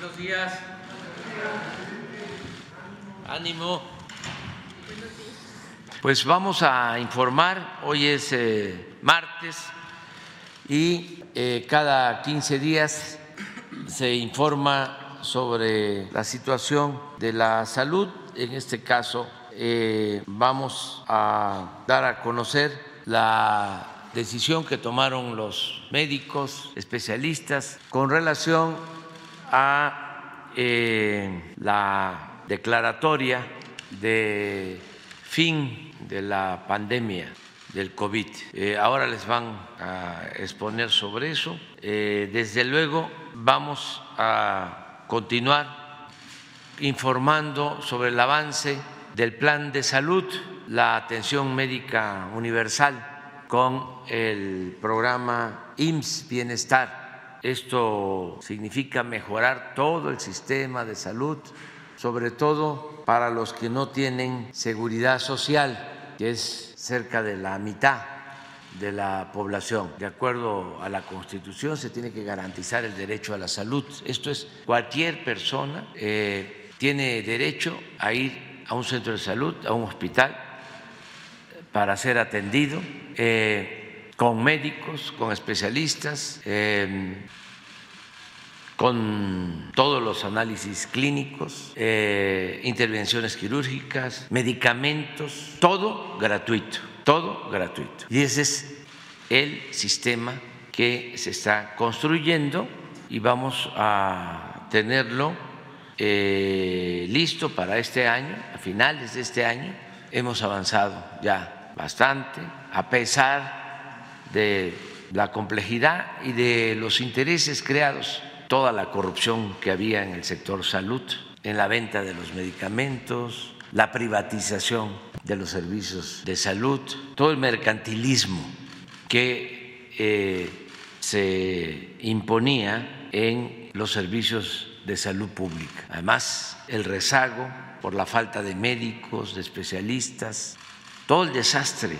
Buenos días. Ánimo. Pues vamos a informar, hoy es eh, martes y eh, cada 15 días se informa sobre la situación de la salud. En este caso eh, vamos a dar a conocer la decisión que tomaron los médicos especialistas con relación a la declaratoria de fin de la pandemia del COVID. Eh, ahora les van a exponer sobre eso. Eh, desde luego vamos a continuar informando sobre el avance del plan de salud, la atención médica universal con el programa IMSS Bienestar. Esto significa mejorar todo el sistema de salud, sobre todo para los que no tienen seguridad social que es cerca de la mitad de la población. De acuerdo a la Constitución se tiene que garantizar el derecho a la salud. Esto es, cualquier persona eh, tiene derecho a ir a un centro de salud, a un hospital, para ser atendido eh, con médicos, con especialistas. Eh, con todos los análisis clínicos, eh, intervenciones quirúrgicas, medicamentos, todo gratuito, todo gratuito. Y ese es el sistema que se está construyendo y vamos a tenerlo eh, listo para este año, a finales de este año. Hemos avanzado ya bastante, a pesar de la complejidad y de los intereses creados toda la corrupción que había en el sector salud, en la venta de los medicamentos, la privatización de los servicios de salud, todo el mercantilismo que eh, se imponía en los servicios de salud pública. Además, el rezago por la falta de médicos, de especialistas, todo el desastre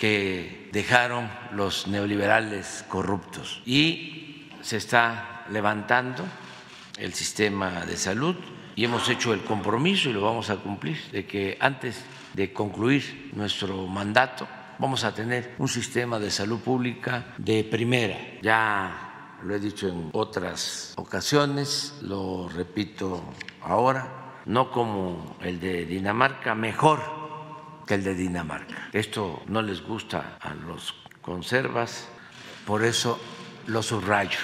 que dejaron los neoliberales corruptos. Y se está levantando el sistema de salud y hemos hecho el compromiso y lo vamos a cumplir de que antes de concluir nuestro mandato vamos a tener un sistema de salud pública de primera. Ya lo he dicho en otras ocasiones, lo repito ahora, no como el de Dinamarca, mejor el de Dinamarca. Esto no les gusta a los conservas, por eso lo subrayo.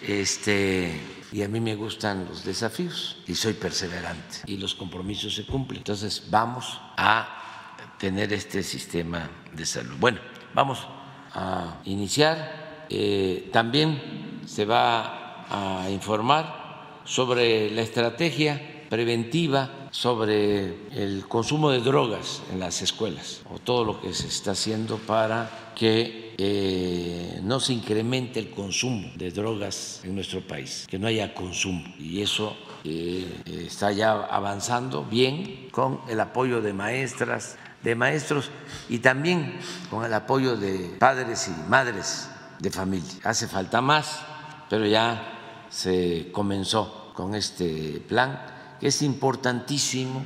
Este, y a mí me gustan los desafíos y soy perseverante y los compromisos se cumplen. Entonces vamos a tener este sistema de salud. Bueno, vamos a iniciar. Eh, también se va a informar sobre la estrategia preventiva sobre el consumo de drogas en las escuelas o todo lo que se está haciendo para que eh, no se incremente el consumo de drogas en nuestro país, que no haya consumo. Y eso eh, está ya avanzando bien con el apoyo de maestras, de maestros y también con el apoyo de padres y madres de familia. Hace falta más, pero ya se comenzó con este plan es importantísimo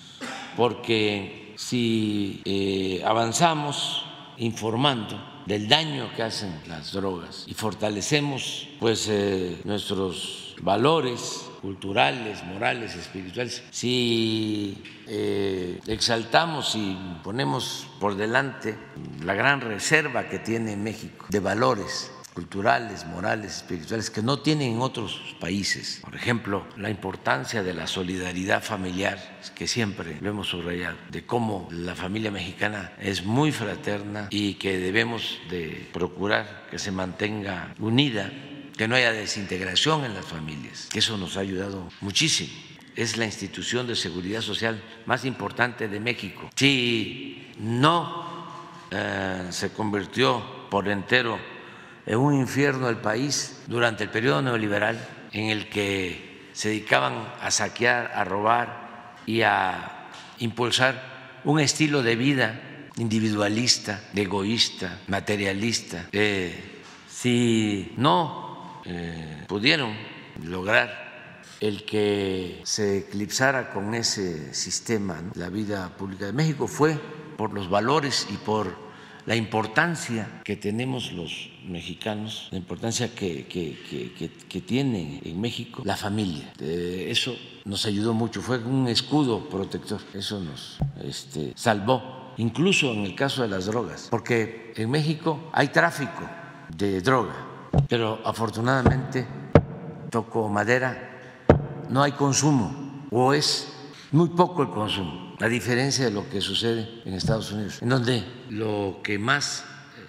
porque si eh, avanzamos informando del daño que hacen las drogas y fortalecemos pues eh, nuestros valores culturales, morales, espirituales, si eh, exaltamos y ponemos por delante la gran reserva que tiene México de valores culturales, morales, espirituales que no tienen en otros países. Por ejemplo, la importancia de la solidaridad familiar, que siempre lo hemos subrayado, de cómo la familia mexicana es muy fraterna y que debemos de procurar que se mantenga unida, que no haya desintegración en las familias, que eso nos ha ayudado muchísimo. Es la institución de seguridad social más importante de México. Si no eh, se convirtió por entero en un infierno el país durante el periodo neoliberal en el que se dedicaban a saquear, a robar y a impulsar un estilo de vida individualista, egoísta, materialista. si no eh, pudieron lograr el que se eclipsara con ese sistema la vida pública de México fue por los valores y por la importancia que tenemos los mexicanos, la importancia que, tiene en México la familia. Eso nos ayudó mucho, fue un escudo protector, eso nos este, salvó, incluso en el caso de las drogas, porque en México hay tráfico de droga, pero afortunadamente, toco madera, no hay consumo o es muy poco el consumo, a diferencia de lo que sucede en Estados Unidos, en donde lo que más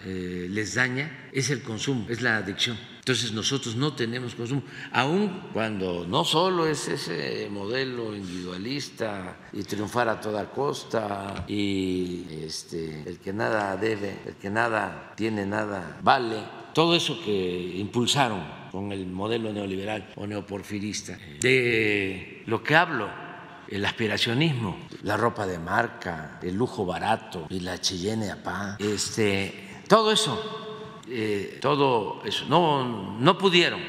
eh, les daña es el consumo, es la adicción. Entonces nosotros no tenemos consumo, aun cuando no solo es ese modelo individualista y triunfar a toda costa y este, el que nada debe, el que nada tiene, nada vale, todo eso que impulsaron con el modelo neoliberal o neoporfirista. De lo que hablo, el aspiracionismo, la ropa de marca, el lujo barato y la Cheyenne Apá, este, todo eso, eh, todo eso, no, no pudieron,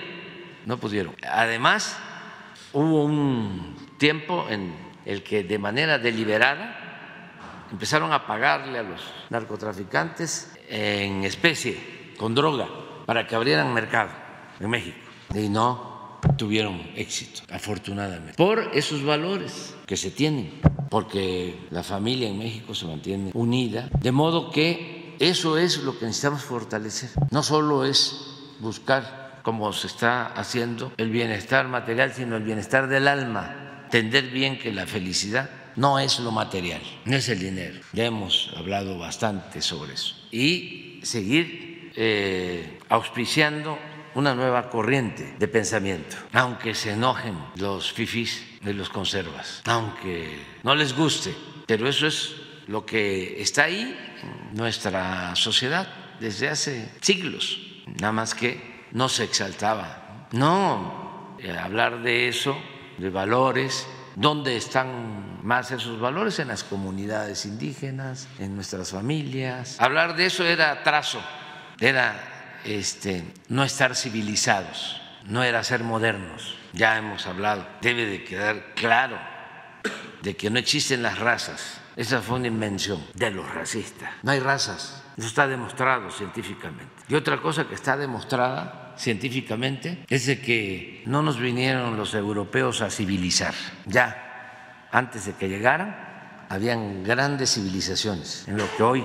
no pudieron. Además, hubo un tiempo en el que de manera deliberada empezaron a pagarle a los narcotraficantes en especie, con droga, para que abrieran mercado en México. Y no tuvieron éxito, afortunadamente, por esos valores que se tienen, porque la familia en México se mantiene unida, de modo que eso es lo que necesitamos fortalecer. No solo es buscar, como se está haciendo, el bienestar material, sino el bienestar del alma, entender bien que la felicidad no es lo material, no es el dinero. Ya hemos hablado bastante sobre eso. Y seguir eh, auspiciando una nueva corriente de pensamiento, aunque se enojen los fifís de los conservas, aunque no les guste, pero eso es lo que está ahí en nuestra sociedad desde hace siglos, nada más que no se exaltaba. No, eh, hablar de eso, de valores, ¿Dónde están más esos valores? En las comunidades indígenas, en nuestras familias. Hablar de eso era atraso, era este, no estar civilizados, no era ser modernos. Ya hemos hablado, debe de quedar claro de que no existen las razas. Esa fue una invención de los racistas. No hay razas, eso está demostrado científicamente. Y otra cosa que está demostrada científicamente es de que no nos vinieron los europeos a civilizar. Ya, antes de que llegaran, habían grandes civilizaciones en lo que hoy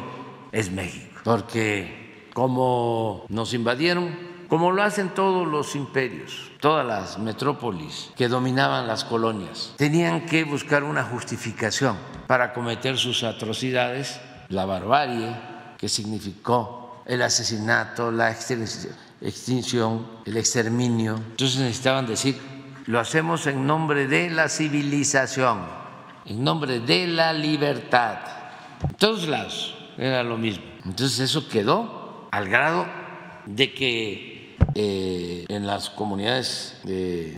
es México. Porque como nos invadieron, como lo hacen todos los imperios, todas las metrópolis que dominaban las colonias. Tenían que buscar una justificación para cometer sus atrocidades, la barbarie que significó el asesinato, la extinción, el exterminio. Entonces necesitaban decir, lo hacemos en nombre de la civilización, en nombre de la libertad. En todos lados era lo mismo. Entonces eso quedó al grado de que eh, en las comunidades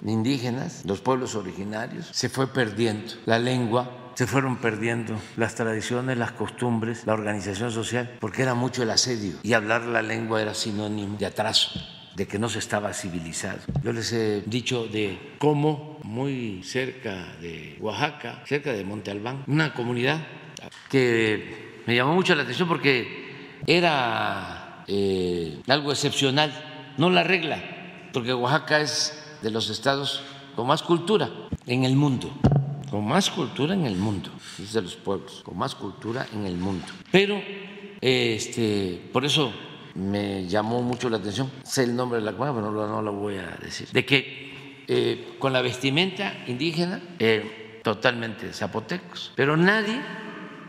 indígenas, los pueblos originarios, se fue perdiendo la lengua, se fueron perdiendo las tradiciones, las costumbres, la organización social, porque era mucho el asedio y hablar la lengua era sinónimo de atraso de que no se estaba civilizado. Yo les he dicho de cómo muy cerca de Oaxaca, cerca de Monte Albán, una comunidad que me llamó mucho la atención porque era eh, algo excepcional, no la regla, porque Oaxaca es de los estados con más cultura en el mundo, con más cultura en el mundo, es de los pueblos, con más cultura en el mundo. Pero, este, por eso me llamó mucho la atención, sé el nombre de la comunidad, pero no, lo voy a decir, de que eh, con la vestimenta indígena, eh, totalmente zapotecos, pero nadie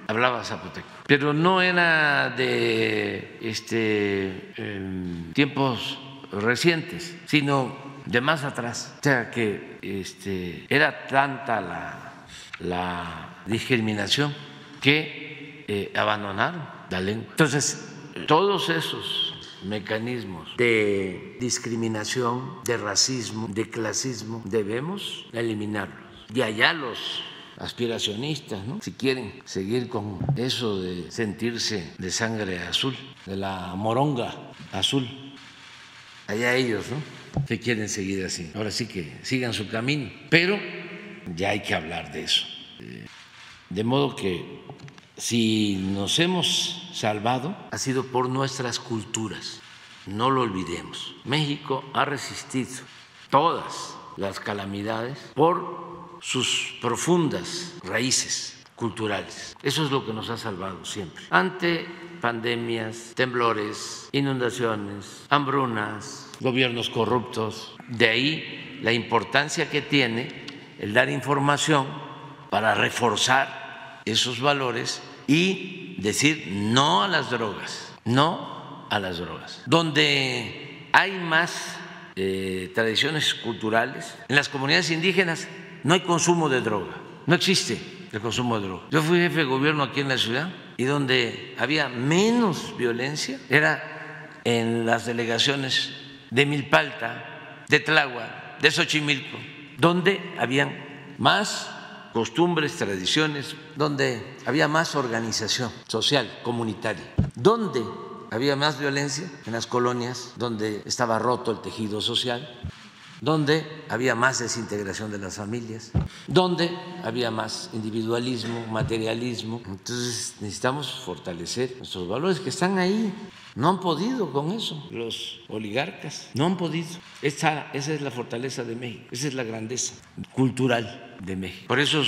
hablaba zapoteco, pero no era de este, em, tiempos recientes, sino de más atrás. O sea que este, era tanta la, discriminación que eh, abandonaron la lengua. Entonces, todos esos mecanismos de discriminación, de racismo, de clasismo, debemos eliminarlos. De allá los aspiracionistas, ¿no? si quieren seguir con eso de sentirse de sangre azul, de la moronga azul, allá ellos, ¿no? que quieren seguir así. Ahora sí que sigan su camino, pero ya hay que hablar de eso. De modo que si nos hemos salvado ha sido por nuestras culturas, no lo olvidemos. México ha resistido todas las calamidades por sus profundas raíces culturales. Eso es lo que nos ha salvado siempre. Ante pandemias, temblores, inundaciones, hambrunas, gobiernos corruptos, de ahí la importancia que tiene el dar información para reforzar esos valores y decir no a las drogas, no a las drogas. Donde hay más eh, tradiciones culturales, en las comunidades indígenas no hay consumo de droga, no existe el consumo de droga. Yo fui jefe de gobierno aquí en la ciudad y donde había menos violencia era en las delegaciones de Milpalta, de Tláhuac, de Xochimilco, donde habían más costumbres, tradiciones, donde había más organización social, comunitaria, donde había más violencia en las colonias, donde estaba roto el tejido social, donde había más desintegración de las familias, donde había más individualismo, materialismo. Entonces necesitamos fortalecer nuestros valores que están ahí. No han podido con eso los oligarcas, no han podido. Esa, es la fortaleza de México, esa es la grandeza cultural de México. Por eso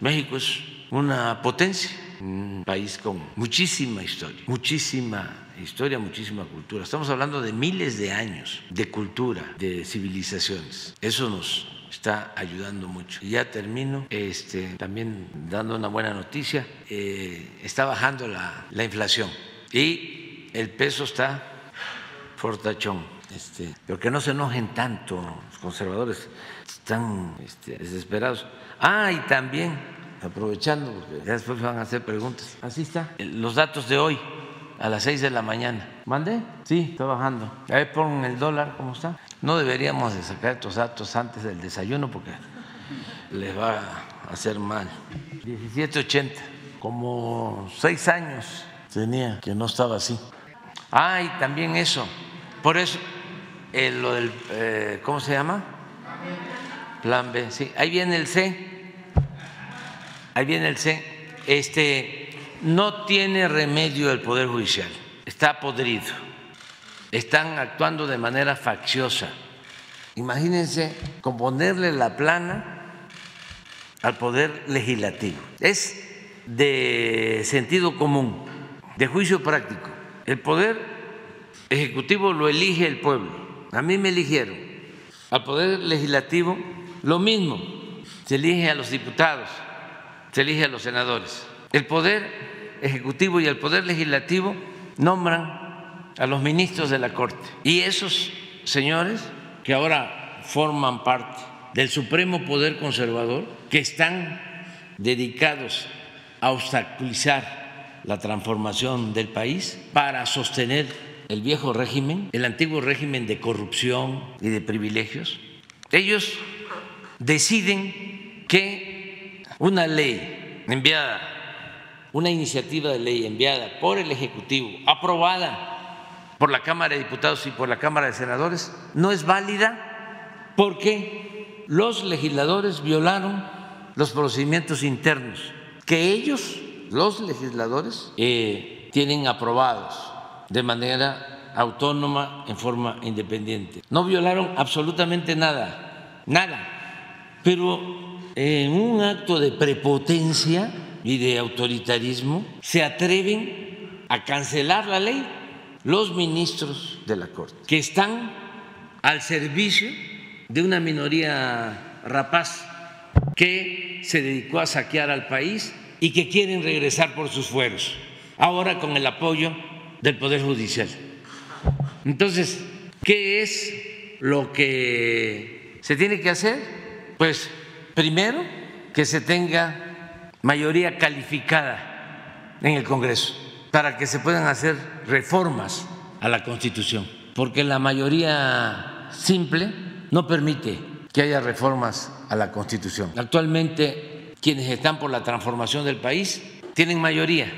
México es una potencia, un país con muchísima historia, muchísima historia, muchísima cultura. Estamos hablando de miles de años de cultura, de civilizaciones. Eso nos está ayudando mucho. Y ya termino este, también dando una buena noticia. Eh, está bajando la, la, inflación y el peso está fortachón. Este, pero que no se enojen tanto los conservadores, están este, desesperados. Ah, y también, aprovechando, porque ya después van a hacer preguntas, así está, los datos de hoy a las 6 de la mañana. ¿Mande? Sí, está bajando. A ver, pon el dólar, ¿cómo está? No deberíamos de sacar estos datos antes del desayuno porque les va a hacer mal. 17.80, como seis años tenía que no estaba así. Ah, y también eso. Por eso, eh, lo del, eh, ¿cómo se llama? Plan B, sí. Ahí viene el C. Ahí viene el C. Este no tiene remedio el Poder Judicial, está podrido, están actuando de manera facciosa. Imagínense componerle la plana al Poder Legislativo. Es de sentido común, de juicio práctico. El Poder Ejecutivo lo elige el pueblo, a mí me eligieron. Al Poder Legislativo lo mismo, se elige a los diputados, se elige a los senadores. El Poder Ejecutivo y el Poder Legislativo nombran a los ministros de la Corte. Y esos señores que ahora forman parte del Supremo Poder Conservador, que están dedicados a obstaculizar la transformación del país para sostener el viejo régimen, el antiguo régimen de corrupción y de privilegios, ellos deciden que una ley enviada una iniciativa de ley enviada por el Ejecutivo, aprobada por la Cámara de Diputados y por la Cámara de Senadores, no es válida porque los legisladores violaron los procedimientos internos que ellos, los legisladores, eh, tienen aprobados de manera autónoma, en forma independiente. No violaron absolutamente nada, nada. Pero en un acto de prepotencia, y de autoritarismo, se atreven a cancelar la ley los ministros de la Corte, que están al servicio de una minoría rapaz que se dedicó a saquear al país y que quieren regresar por sus fueros, ahora con el apoyo del Poder Judicial. Entonces, ¿qué es lo que se tiene que hacer? Pues primero que se tenga mayoría calificada en el Congreso para que se puedan hacer reformas a la Constitución, porque la mayoría simple no permite que haya reformas a la Constitución. Actualmente quienes están por la transformación del país tienen mayoría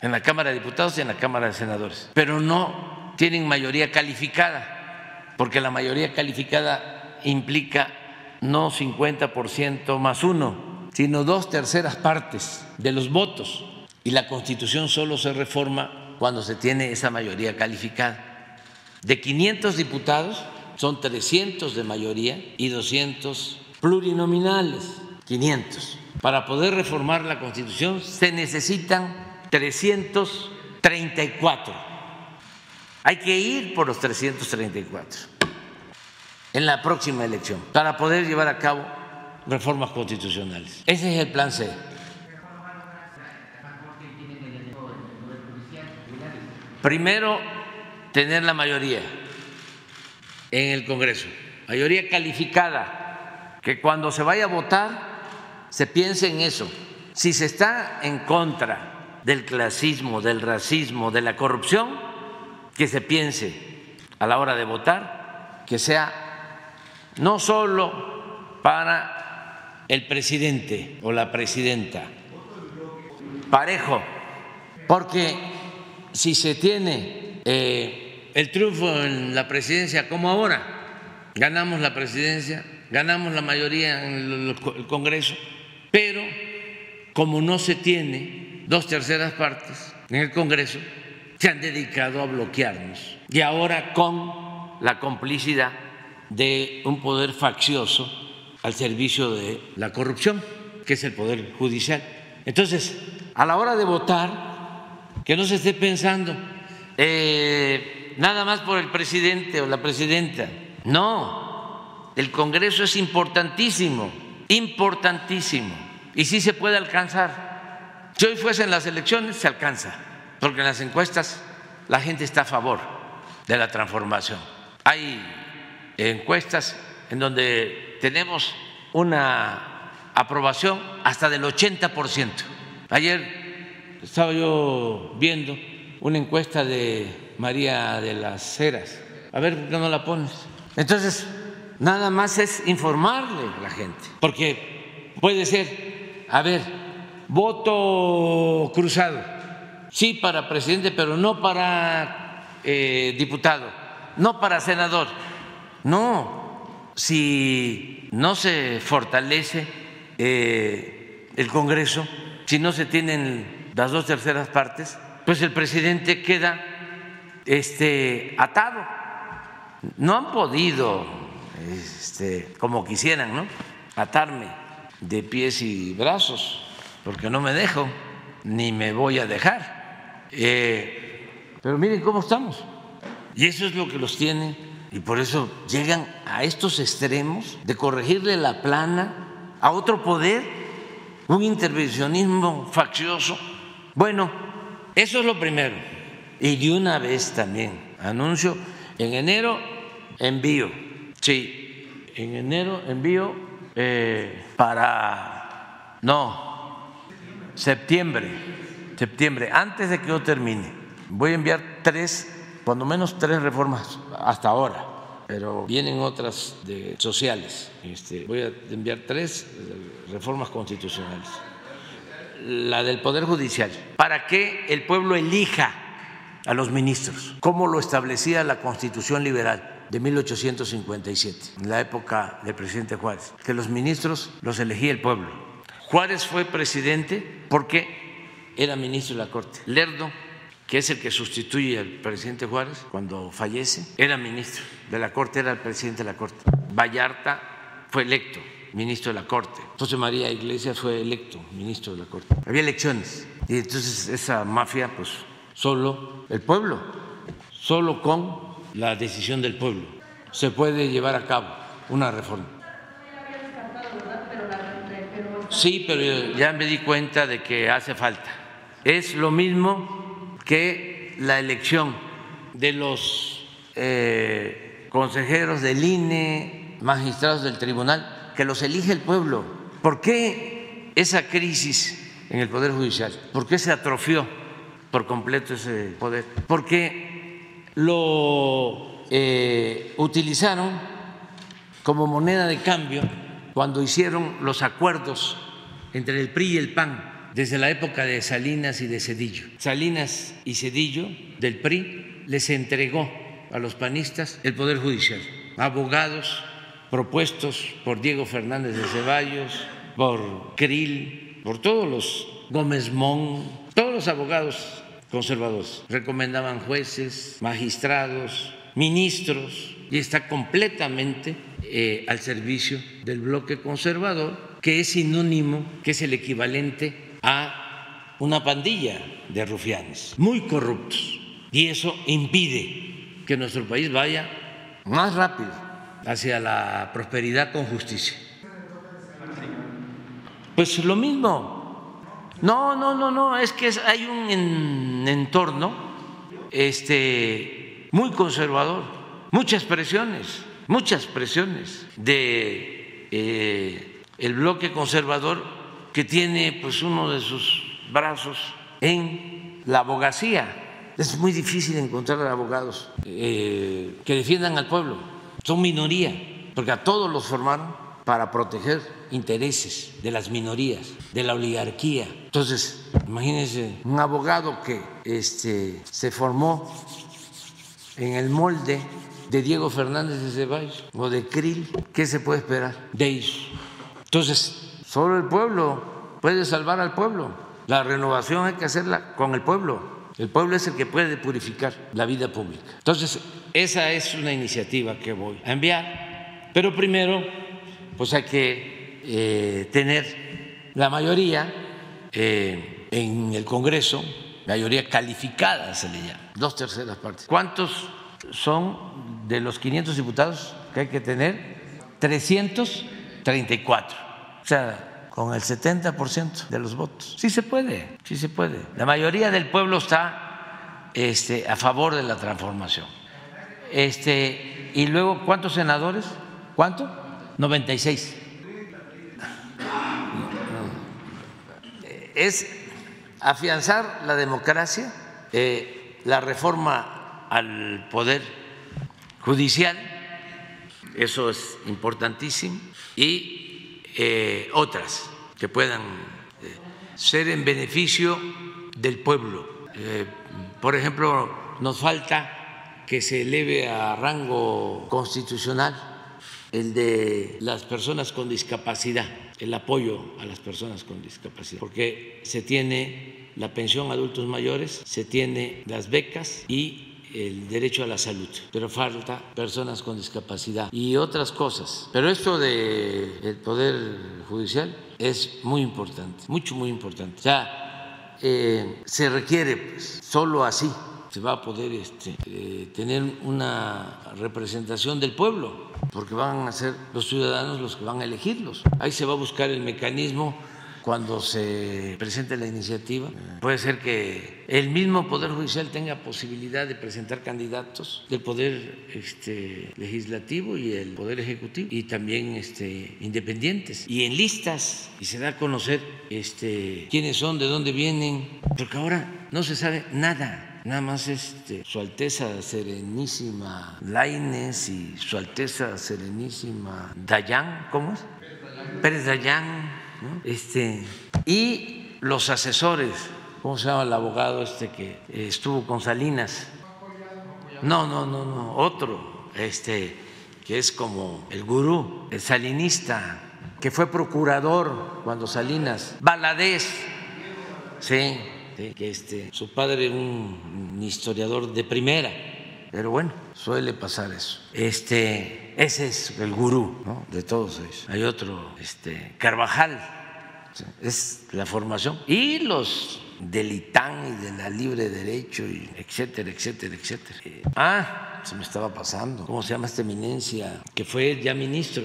en la Cámara de Diputados y en la Cámara de Senadores, pero no tienen mayoría calificada porque la mayoría calificada implica no 50% más uno, sino dos terceras partes de los votos. Y la Constitución solo se reforma cuando se tiene esa mayoría calificada. De 500 diputados son 300 de mayoría y 200 plurinominales, 500. Para poder reformar la Constitución se necesitan 334. Hay que ir por los 334 en la próxima elección para poder llevar a cabo reformas constitucionales. Ese es el plan C. Primero, tener la mayoría en el Congreso, mayoría calificada, que cuando se vaya a votar se piense en eso. Si se está en contra del clasismo, del racismo, de la corrupción, que se piense a la hora de votar que sea no solo para el presidente o la presidenta, parejo, porque si se tiene eh, el triunfo en la presidencia como ahora, ganamos la presidencia, ganamos la mayoría en el Congreso, pero como no se tiene dos terceras partes en el Congreso, se han dedicado a bloquearnos. Y ahora con la complicidad de un poder faccioso al servicio de la corrupción, que es el poder judicial. Entonces, a la hora de votar, que no se esté pensando eh, nada más por el presidente o la presidenta. No, el Congreso es importantísimo, importantísimo, y sí se puede alcanzar. Si hoy fuesen las elecciones, se alcanza, porque en las encuestas la gente está a favor de la transformación. Hay encuestas en donde tenemos una aprobación hasta del 80%. Ayer estaba yo viendo una encuesta de María de las Heras. A ver, ¿por qué no la pones? Entonces, nada más es informarle a la gente, porque puede ser, a ver, voto cruzado, sí para presidente, pero no para eh, diputado, no para senador no, si no se fortalece eh, el Congreso, si no se tienen las dos terceras partes, pues el presidente queda este, atado. No han podido, este, como quisieran, ¿no? atarme de pies y brazos, porque no me dejo, ni me voy a dejar. Eh, pero miren cómo estamos. Y eso es lo que los tiene y por eso llegan a estos extremos de corregirle la plana a otro poder, un intervencionismo faccioso. Bueno, eso es lo primero. Y de una vez también anuncio, en enero envío, sí, en enero envío eh, para, no, septiembre, septiembre, antes de que yo termine, voy a enviar tres cuando menos tres reformas hasta ahora, pero vienen otras de sociales. Este, voy a enviar tres eh, reformas constitucionales. La del Poder Judicial, para que el pueblo elija a los ministros, como lo establecía la Constitución liberal de 1857, en la época del presidente Juárez, que los ministros los elegía el pueblo. Juárez fue presidente porque era ministro de la Corte. Lerdo que es el que sustituye al presidente Juárez cuando fallece, era ministro de la Corte, era el presidente de la Corte. Vallarta fue electo ministro de la Corte. José María Iglesias fue electo ministro de la Corte. Había elecciones y entonces esa mafia, pues solo el pueblo, solo con la decisión del pueblo se puede llevar a cabo una reforma. Sí, pero ya me di cuenta de que hace falta. Es lo mismo que la elección de los eh, consejeros del INE, magistrados del tribunal, que los elige el pueblo. ¿Por qué esa crisis en el Poder Judicial? ¿Por qué se atrofió por completo ese poder? Porque lo eh, utilizaron como moneda de cambio cuando hicieron los acuerdos entre el PRI y el PAN desde la época de Salinas y de Cedillo. Salinas y Cedillo del PRI les entregó a los panistas el Poder Judicial. Abogados propuestos por Diego Fernández de Ceballos, por Krill, por todos los Gómez Mon, todos los abogados conservadores. Recomendaban jueces, magistrados, ministros y está completamente eh, al servicio del bloque conservador, que es sinónimo, que es el equivalente a una pandilla de rufianes muy corruptos. Y eso impide que nuestro país vaya más rápido hacia la prosperidad con justicia. Pues lo mismo. No, no, no, no, es que hay un entorno este, muy conservador, muchas presiones, muchas presiones de eh, el bloque conservador que tiene pues uno de sus brazos en la abogacía. Es muy difícil encontrar abogados eh, que defiendan al pueblo, son minoría, porque a todos los formaron para proteger intereses de las minorías, de la oligarquía. Entonces, imagínense un abogado que este, se formó en el molde de Diego Fernández de Ceballos o de Krill, ¿qué se puede esperar de ellos? Entonces, solo el pueblo puede salvar al pueblo. La renovación hay que hacerla con el pueblo. El pueblo es el que puede purificar la vida pública. Entonces, esa es una iniciativa que voy a enviar. Pero primero pues hay que eh, tener la mayoría eh, en el Congreso, mayoría calificada se le llama, dos terceras partes. ¿Cuántos son de los 500 diputados que hay que tener? 334. O sea, con el 70% de los votos. Sí se puede, sí se puede. La mayoría del pueblo está este, a favor de la transformación. Este, y luego, ¿cuántos senadores? ¿Cuánto? 96. Es afianzar la democracia, eh, la reforma al poder judicial, eso es importantísimo, y eh, otras que puedan eh, ser en beneficio del pueblo. por ejemplo, nos falta que se eleve a rango constitucional el de las personas con discapacidad, el apoyo a las personas con discapacidad, porque se tiene la pensión a adultos mayores, se tiene las becas y el derecho a la salud, pero falta personas con discapacidad y otras cosas. Pero esto del Poder Judicial es muy importante, mucho, muy importante. O sea, eh, se requiere pues, solo así se va a poder este, eh, tener una representación del pueblo, porque van a ser los ciudadanos los que van a elegirlos. Ahí se va a buscar el mecanismo cuando se presente la iniciativa. Puede ser que el mismo Poder Judicial tenga posibilidad de presentar candidatos del Poder este, Legislativo y el Poder Ejecutivo y también este, independientes y en listas y se da a conocer este, quiénes son, de dónde vienen, porque ahora no se sabe nada Nada más este, Su Alteza Serenísima Laines y Su Alteza Serenísima Dayan, ¿cómo es? Pérez Dayan, este, y los asesores, ¿cómo se llama el abogado este que estuvo con Salinas? No, no, no, no, otro, este, que es como el gurú, el salinista, que fue procurador cuando Salinas, Baladés, sí, que este, su padre un, historiador de primera, pero bueno, suele pasar eso. Este, ese es el gurú de todos ellos. Hay otro, este, Carvajal, es la formación. Y los del ITAN y de la libre derecho, y etcétera, etcétera, etcétera. ah, se me estaba pasando. ¿Cómo se llama esta eminencia? Que fue ya ministro.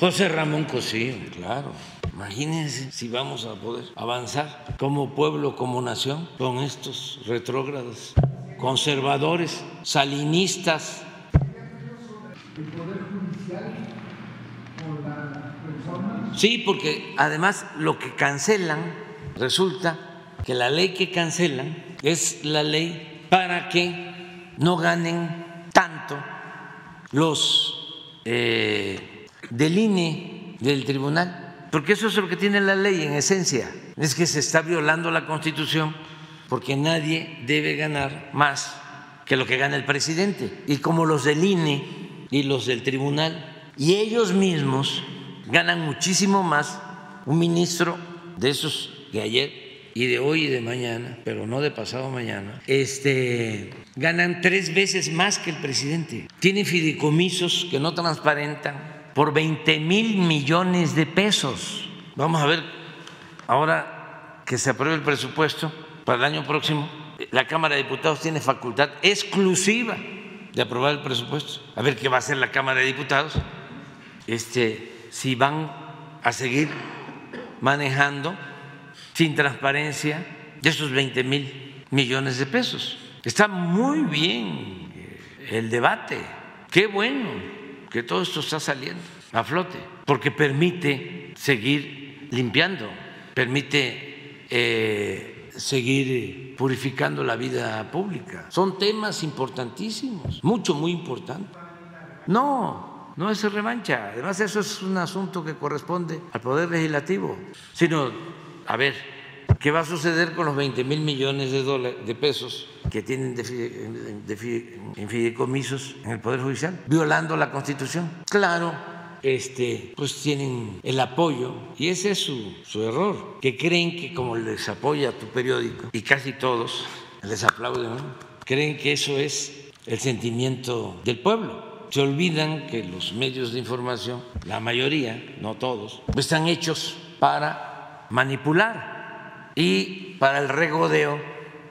José Ramón Cosío, claro. Imagínense si vamos a poder avanzar como pueblo, como nación, con estos retrógrados, conservadores, salinistas. Sí, porque además lo que cancelan, resulta que la ley que cancelan es la ley para que no ganen tanto los eh, del del tribunal porque eso es lo que tiene la ley en esencia, es que se está violando la Constitución porque nadie debe ganar más que lo que gana el presidente. Y como los del INE y los del tribunal, y ellos mismos ganan muchísimo más, un ministro de esos de ayer y de hoy y de mañana, pero no de pasado mañana, este, ganan tres veces más que el presidente. Tienen fideicomisos que no transparentan por 20 mil millones de pesos. Vamos a ver, ahora que se apruebe el presupuesto para el año próximo, la Cámara de Diputados tiene facultad exclusiva de aprobar el presupuesto. A ver qué va a hacer la Cámara de Diputados, este, si van a seguir manejando sin transparencia de esos 20 mil millones de pesos. Está muy bien el debate, qué bueno que todo esto está saliendo a flote, porque permite seguir limpiando, permite eh, seguir purificando la vida pública. Son temas importantísimos, mucho, muy importantes. No, no es revancha. Además, eso es un asunto que corresponde al Poder Legislativo. Sino, a ver, ¿qué va a suceder con los 20 mil millones de, dólares, de pesos que tienen en fideicomisos en el Poder Judicial? Violando la Constitución. Claro, este, pues tienen el apoyo, y ese es su, su error, que creen que como les apoya tu periódico, y casi todos les aplauden, creen que eso es el sentimiento del pueblo se olvidan que los medios de información, la mayoría, no todos, están hechos para manipular y para el regodeo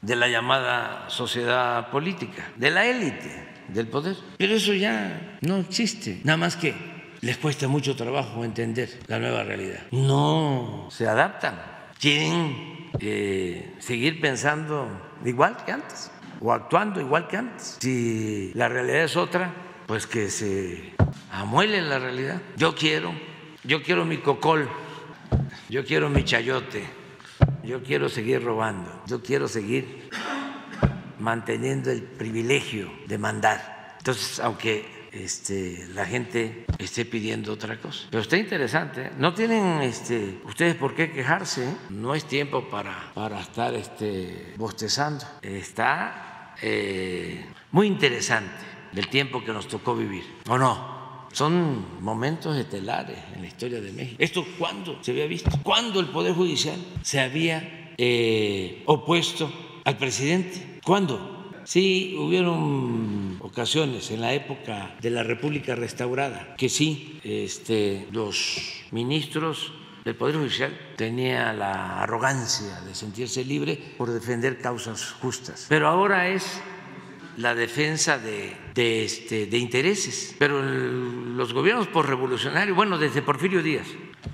de la llamada sociedad política, de la élite del poder. Pero eso ya no existe, nada más que les cuesta mucho trabajo entender la nueva realidad. No se adaptan, quieren eh, seguir pensando igual que antes o actuando igual que antes. Si la realidad es otra, pues que se amuele la realidad. Yo quiero, yo quiero mi cocol, yo quiero mi chayote, yo quiero seguir robando, yo quiero seguir manteniendo el privilegio de mandar. Entonces, aunque este, la gente esté pidiendo otra cosa. Pero está interesante. ¿eh? No tienen este, ustedes por qué quejarse. ¿eh? No es tiempo para, para estar este, bostezando. Está eh, muy interesante el tiempo que nos tocó vivir. ¿O no? Son momentos estelares en la historia de México. ¿Esto cuándo se había visto? ¿Cuándo el Poder Judicial se había opuesto al presidente? ¿Cuándo? Sí, hubieron ocasiones en la época de la República restaurada que sí, este, los ministros del Poder Judicial tenían la arrogancia de sentirse libre por defender causas justas. Pero ahora es la defensa de, este, de intereses. Pero los gobiernos por revolucionarios, bueno, desde Porfirio Díaz,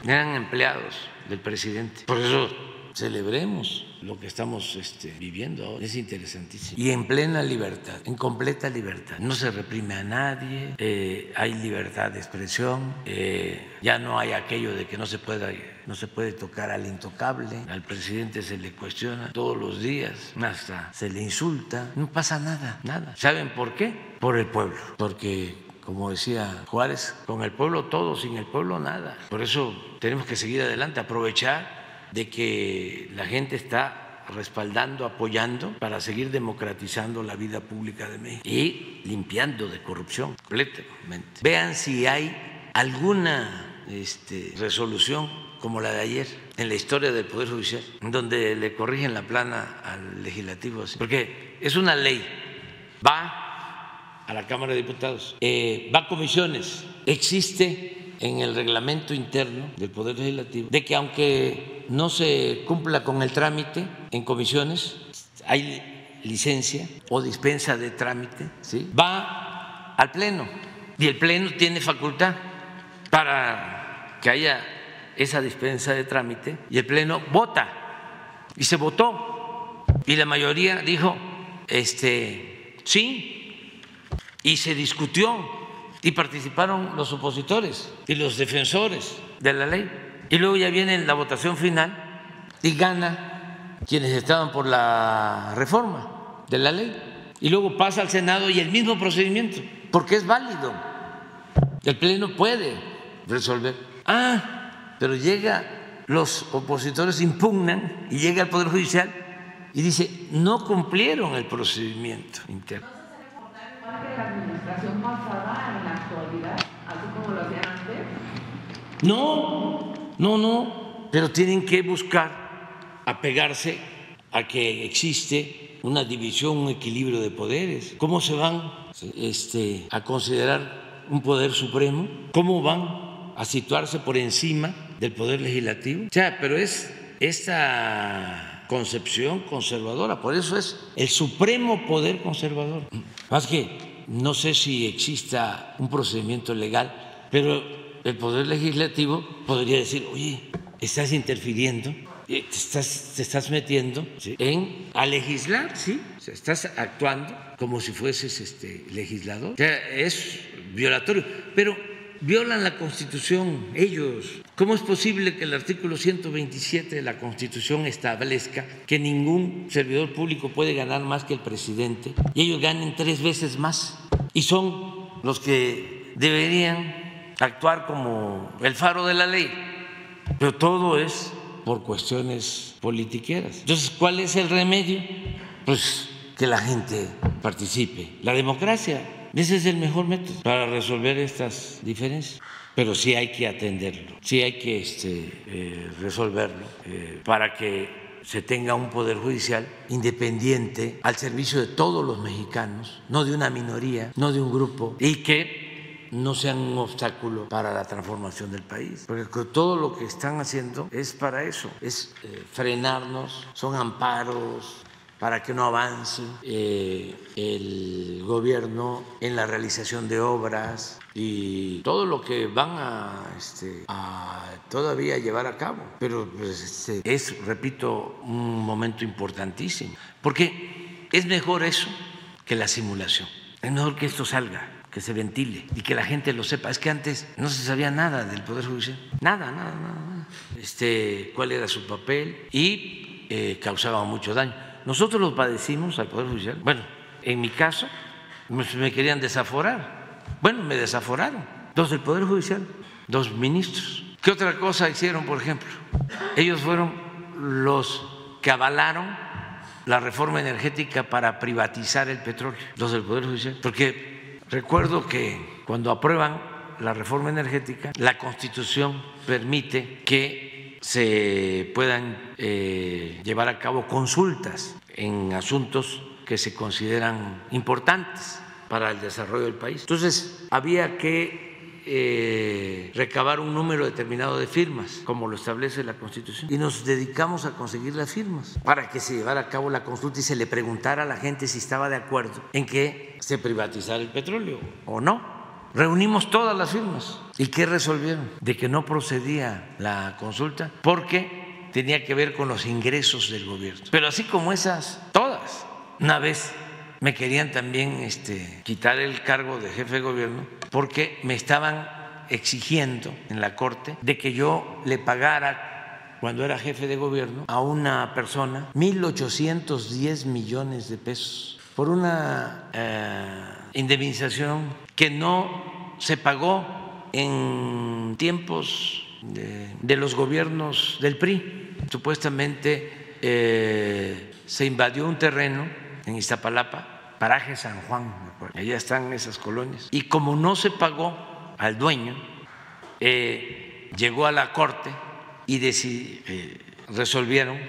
eran empleados del presidente. Por eso celebremos lo que estamos este, viviendo ahora. Es interesantísimo. Y en plena libertad, en completa libertad. No se reprime a nadie, eh, hay libertad de expresión, eh, ya no hay aquello de que no se pueda no se puede tocar al intocable, al presidente se le cuestiona todos los días, hasta se le insulta, no pasa nada, nada. ¿Saben por qué? Por el pueblo, porque como decía Juárez, con el pueblo todo, sin el pueblo nada. Por eso tenemos que seguir adelante, aprovechar de que la gente está respaldando, apoyando para seguir democratizando la vida pública de México y limpiando de corrupción completamente. Vean si hay alguna este, resolución como la de ayer en la historia del Poder Judicial, donde le corrigen la plana al legislativo, porque es una ley, va a la Cámara de Diputados, eh, va a comisiones, existe en el reglamento interno del Poder Legislativo de que aunque no se cumpla con el trámite en comisiones, hay licencia o dispensa de trámite, va al Pleno. Y el Pleno tiene facultad para que haya esa dispensa de trámite y el Pleno vota. Y se votó. Y la mayoría dijo este sí. Y se discutió y participaron los opositores y los defensores de la ley y luego ya viene la votación final y gana quienes estaban por la reforma de la ley. Y luego pasa al Senado y el mismo procedimiento, porque es válido. El Pleno puede resolver. Ah, pero llega, los opositores impugnan y llega al Poder Judicial y dice, no cumplieron el procedimiento interno. la administración pasada en la actualidad, así como lo hacían antes? No, no, no, pero tienen que buscar apegarse a que existe una división, un equilibrio de poderes. ¿Cómo se van este, a considerar un poder supremo? ¿Cómo van a situarse por encima del poder legislativo? O sea, pero es esta concepción conservadora, por eso es el supremo poder conservador. Más que no sé si exista un procedimiento legal, pero el poder legislativo podría decir, oye, estás interfiriendo te estás, te estás metiendo en a legislar, ¿sí? estás actuando como si fueses este legislador. O sea, es violatorio, pero violan la Constitución ellos. ¿Cómo es posible que el artículo 127 de la Constitución establezca que ningún servidor público puede ganar más que el presidente y ellos ganen tres veces más? Y son los que deberían actuar como el faro de la ley. Pero todo es por cuestiones politiqueras. Entonces, ¿cuál es el remedio? Pues que la gente participe. La democracia, ese es el mejor método para resolver estas diferencias. Pero sí hay que atenderlo, sí hay que este, eh, resolverlo eh, para que se tenga un poder judicial independiente al servicio de todos los mexicanos, no de una minoría, no de un grupo, y que no sean un obstáculo para la transformación del país. Porque todo lo que están haciendo es para eso, es eh, frenarnos, son amparos para que no avance eh, el gobierno en la realización de obras y todo lo que van a, este, todavía llevar a cabo. Pero pues, este, es, repito, un momento importantísimo, porque es mejor eso que la simulación. Es mejor que esto salga que se ventile y que la gente lo sepa. Es que antes no se sabía nada del Poder Judicial, nada, nada, nada. Este, cuál era su papel y eh, causaba mucho daño. Nosotros lo padecimos al Poder Judicial. Bueno, en mi caso, me querían desaforar. Bueno, me desaforaron. Dos del Poder Judicial, dos ministros. ¿Qué otra cosa hicieron, por ejemplo? Ellos fueron los que avalaron la reforma energética para privatizar el petróleo, los del Poder Judicial, porque Recuerdo que cuando aprueban la reforma energética, la Constitución permite que se puedan eh, llevar a cabo consultas en asuntos que se consideran importantes para el desarrollo del país. Entonces, había que eh, recabar un número determinado de firmas, como lo establece la Constitución, y nos dedicamos a conseguir las firmas para que se llevara a cabo la consulta y se le preguntara a la gente si estaba de acuerdo en que se privatizara el petróleo o no. Reunimos todas las firmas. ¿Y qué resolvieron? De que no procedía la consulta porque tenía que ver con los ingresos del gobierno. Pero así como esas, todas. Una vez me querían también este, quitar el cargo de jefe de gobierno porque me estaban exigiendo en la Corte de que yo le pagara cuando era jefe de gobierno a una persona 1.810 millones de pesos por una eh, indemnización que no se pagó en tiempos de, los gobiernos del PRI. Supuestamente eh, se invadió un terreno en Iztapalapa paraje San Juan, allá están esas colonias. Y como no se pagó al dueño, eh, llegó a la corte y eh, resolvieron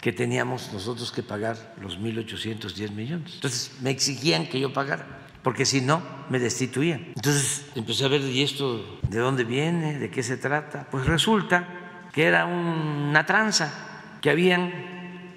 que teníamos nosotros que pagar los 1.810 millones. Entonces me exigían que yo pagara, porque si no, me destituían. Entonces empecé a ver, ¿y esto de dónde viene? ¿De qué se trata? Pues resulta que era una tranza que habían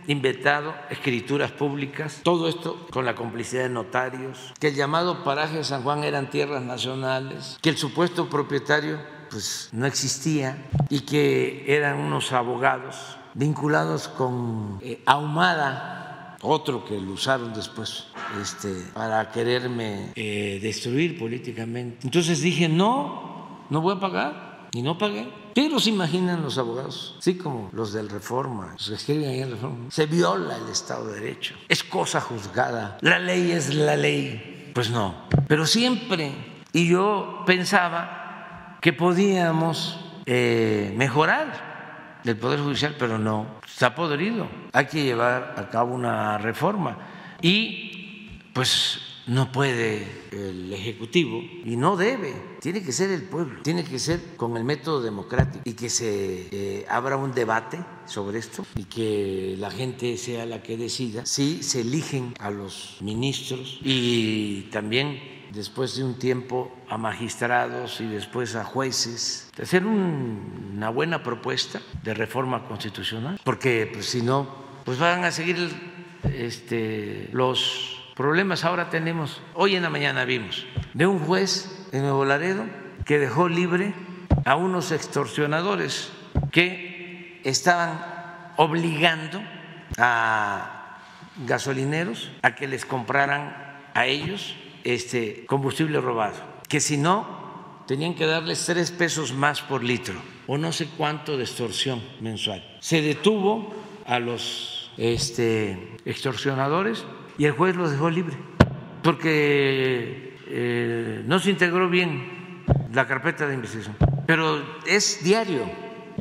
inventado escrituras públicas, todo esto con la complicidad de notarios, que el llamado paraje de San Juan eran tierras nacionales, que el supuesto propietario pues no existía. Y que eran unos abogados vinculados con eh, Ahumada, otro que lo usaron después este, para quererme eh, destruir políticamente. Entonces dije, no, no voy a pagar y no pagué. Pero se imaginan los abogados, así como los del Reforma, los que escriben ahí en Reforma, se viola el Estado de Derecho, es cosa juzgada, la ley es la ley. Pues no, pero siempre, y yo pensaba que podíamos eh, mejorar el Poder Judicial, pero no, está podrido, hay que llevar a cabo una reforma. Y pues no puede el Ejecutivo. Y no debe, tiene que ser el pueblo, tiene que ser con el método democrático. Y que se eh, abra un debate sobre esto y que la gente sea la que decida si se eligen a los ministros y también después de un tiempo a magistrados y después a jueces, hacer una buena propuesta de reforma constitucional, porque pues, si no, pues van a seguir este, los problemas ahora tenemos, hoy en la mañana vimos, de un juez en Nuevo Laredo que dejó libre a unos extorsionadores que estaban obligando a gasolineros a que les compraran a ellos este combustible robado, que si no tenían que darles tres pesos más por litro o no sé cuánto de extorsión mensual. Se detuvo a los este, extorsionadores y el juez los dejó libre, porque eh, no se integró bien la carpeta de investigación. Pero es diario.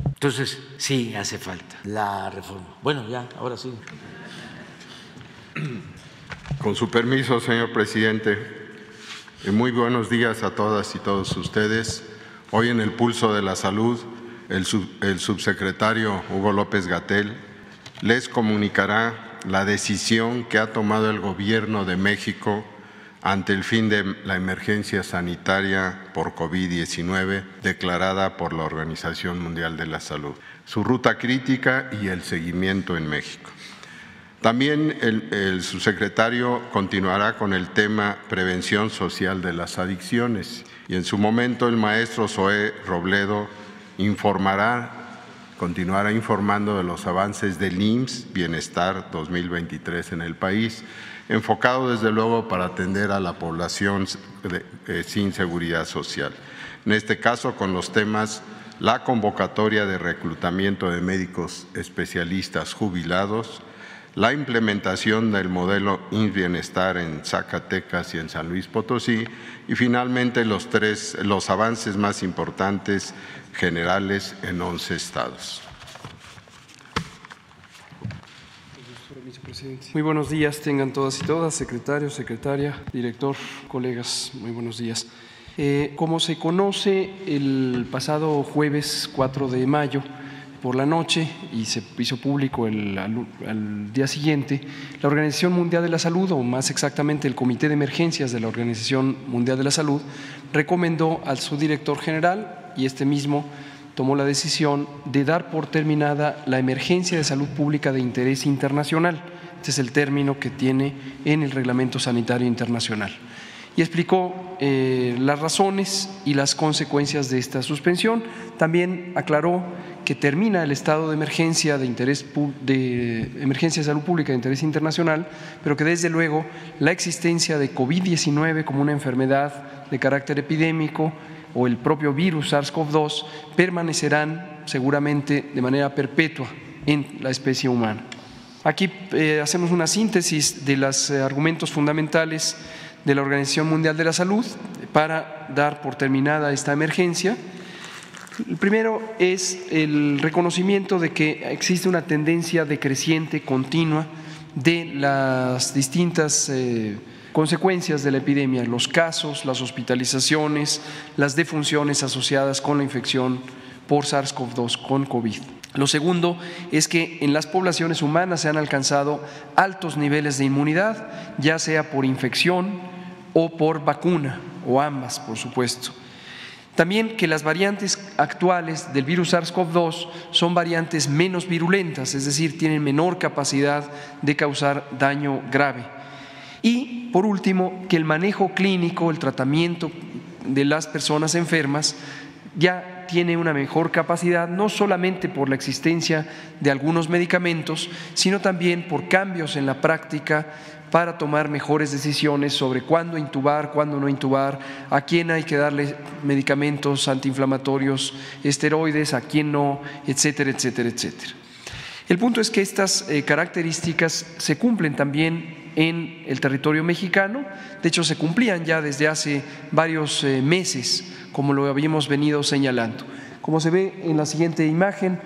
Entonces, sí, hace falta la reforma. Bueno, ya, ahora sí. Con su permiso, señor presidente, eh, muy buenos días a todas y todos ustedes. Hoy en el Pulso de la Salud, el, el subsecretario Hugo López Gatel les comunicará la decisión que ha tomado el Gobierno de México ante el fin de la emergencia sanitaria por COVID-19 declarada por la Organización Mundial de la Salud, su ruta crítica y el seguimiento en México. También el, subsecretario continuará con el tema prevención social de las adicciones y en su momento el maestro Zoé Robledo informará continuará informando de los avances del IMSS Bienestar 2023 en el país, enfocado desde luego para atender a la población eh, sin seguridad social. En este caso, con los temas la convocatoria de reclutamiento de médicos especialistas jubilados, la implementación del modelo IMSS Bienestar en Zacatecas y en San Luis Potosí y finalmente los tres los avances más importantes generales en 11 estados. Muy buenos días, tengan todas y todas, secretario, secretaria, director, colegas, muy buenos días. Eh, como se conoce, el pasado jueves 4 de mayo, por la noche y se hizo público el, al, día siguiente, la Organización Mundial de la Salud, o más exactamente el Comité de Emergencias de la Organización Mundial de la Salud, recomendó al subdirector general y este mismo tomó la decisión de dar por terminada la emergencia de salud pública de interés internacional. Este es el término que tiene en el Reglamento Sanitario Internacional y explicó eh, las razones y las consecuencias de esta suspensión. También aclaró que termina el estado de emergencia de interés de emergencia de salud pública de interés internacional, pero que desde luego la existencia de COVID-19 como una enfermedad de carácter epidémico o el propio virus SARS-CoV-2 permanecerán seguramente de manera perpetua en la especie humana. Aquí eh, hacemos una síntesis de los eh, argumentos fundamentales de la Organización Mundial de la Salud para dar por terminada esta emergencia. El primero es el reconocimiento de que existe una tendencia decreciente continua de las distintas eh, consecuencias de la epidemia, los casos, las hospitalizaciones, las defunciones asociadas con la infección por SARS-CoV-2, con COVID. Lo segundo es que en las poblaciones humanas se han alcanzado altos niveles de inmunidad, ya sea por infección o por vacuna, o ambas, por supuesto. También que las variantes actuales del virus SARS-CoV-2 son variantes menos virulentas, es decir, tienen menor capacidad de causar daño grave. Y, por último, que el manejo clínico, el tratamiento de las personas enfermas ya tiene una mejor capacidad, no solamente por la existencia de algunos medicamentos, sino también por cambios en la práctica para tomar mejores decisiones sobre cuándo intubar, cuándo no intubar, a quién hay que darle medicamentos antiinflamatorios, esteroides, a quién no, etcétera, etcétera, etcétera. El punto es que estas eh, características se cumplen también en el territorio mexicano, de hecho se cumplían ya desde hace varios eh, meses como lo habíamos venido señalando. Como se ve en la siguiente imagen,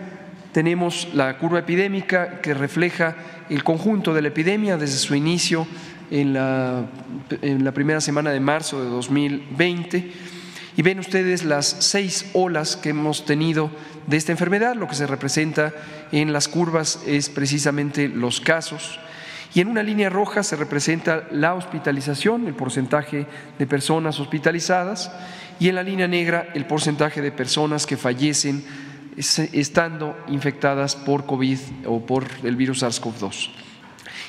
tenemos la curva epidémica que refleja el conjunto de la epidemia desde su inicio en la, en la primera semana de marzo de 2020. Y ven ustedes las seis olas que hemos tenido de esta enfermedad. Lo que se representa en las curvas es precisamente los casos. Y en una línea roja se representa la hospitalización, el porcentaje de personas hospitalizadas, y en la línea negra el porcentaje de personas que fallecen estando infectadas por COVID o por el virus SARS-CoV-2.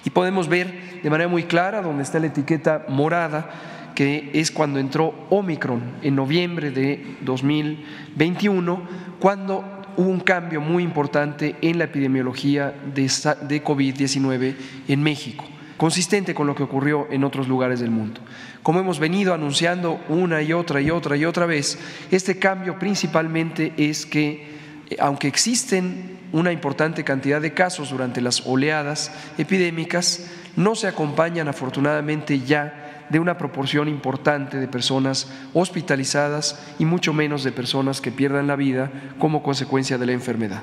Y podemos ver de manera muy clara donde está la etiqueta morada, que es cuando entró Omicron en noviembre de 2021, cuando hubo un cambio muy importante en la epidemiología de COVID-19 en México, consistente con lo que ocurrió en otros lugares del mundo. Como hemos venido anunciando una y otra y otra y otra vez, este cambio principalmente es que, eh, aunque existen una importante cantidad de casos durante las oleadas epidémicas, no se acompañan afortunadamente ya de una proporción importante de personas hospitalizadas y mucho menos de personas que pierdan la vida como consecuencia de la enfermedad.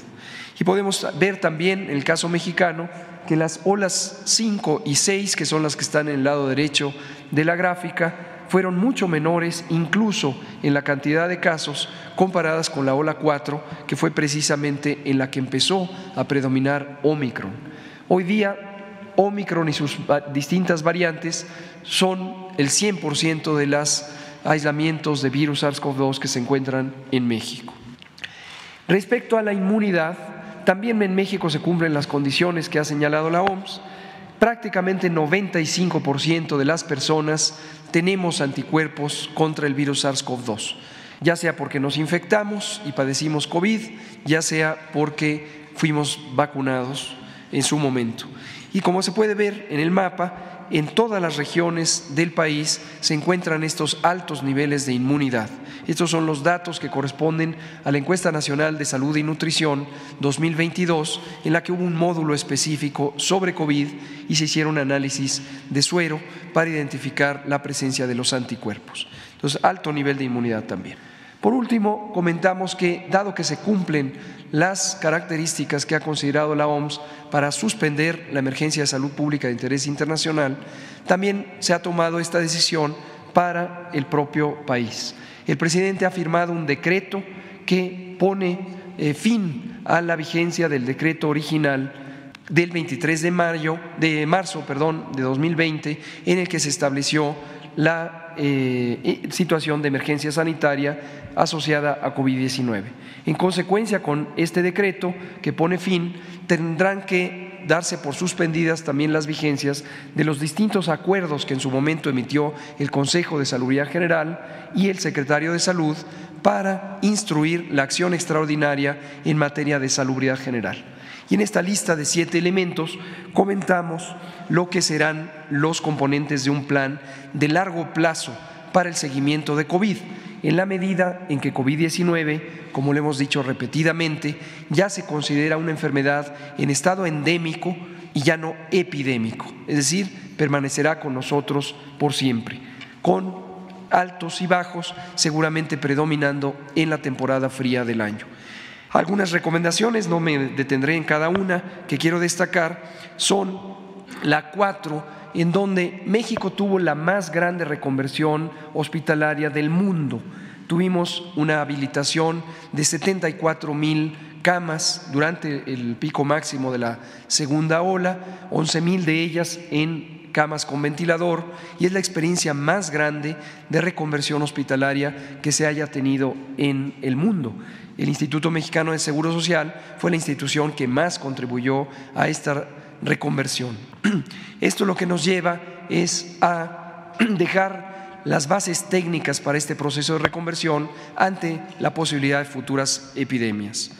Y podemos ver también en el caso mexicano que las olas 5 y 6, que son las que están en el lado derecho de la gráfica, fueron mucho menores incluso en la cantidad de casos comparadas con la ola 4, que fue precisamente en la que empezó a predominar Omicron. Hoy día Omicron y sus distintas variantes son el 100% de los aislamientos de virus SARS-CoV-2 que se encuentran en México. Respecto a la inmunidad, también en México se cumplen las condiciones que ha señalado la OMS. Prácticamente 95% de las personas tenemos anticuerpos contra el virus SARS-CoV-2, ya sea porque nos infectamos y padecimos COVID, ya sea porque fuimos vacunados en su momento. Y como se puede ver en el mapa, en todas las regiones del país se encuentran estos altos niveles de inmunidad. Estos son los datos que corresponden a la encuesta nacional de salud y nutrición 2022, en la que hubo un módulo específico sobre COVID y se hicieron análisis de suero para identificar la presencia de los anticuerpos. Entonces, alto nivel de inmunidad también. Por último, comentamos que, dado que se cumplen las características que ha considerado la OMS para suspender la emergencia de salud pública de interés internacional, también se ha tomado esta decisión para el propio país. El presidente ha firmado un decreto que pone eh, fin a la vigencia del decreto original del 23 de mayo de marzo, perdón, de 2020 en el que se estableció la eh, situación de emergencia sanitaria asociada a COVID-19. En consecuencia, con este decreto que pone fin, tendrán que darse por suspendidas también las vigencias de los distintos acuerdos que en su momento emitió el Consejo de Salud General y el Secretario de Salud para instruir la acción extraordinaria en materia de salubridad general. Y en esta lista de siete elementos comentamos lo que serán los componentes de un plan de largo plazo para el seguimiento de COVID en la medida en que COVID-19, como lo hemos dicho repetidamente, ya se considera una enfermedad en estado endémico y ya no epidémico, es decir, permanecerá con nosotros por siempre, con altos y bajos seguramente predominando en la temporada fría del año. Algunas recomendaciones, no me detendré en cada una, que quiero destacar, son la cuatro en donde México tuvo la más grande reconversión hospitalaria del mundo. Tuvimos una habilitación de 74 mil camas durante el pico máximo de la segunda ola, 11 mil de ellas en camas con ventilador y es la experiencia más grande de reconversión hospitalaria que se haya tenido en el mundo. El Instituto Mexicano de Seguro Social fue la institución que más contribuyó a esta reconversión. Esto lo que nos lleva es a dejar las bases técnicas para este proceso de reconversión ante la posibilidad de futuras epidemias.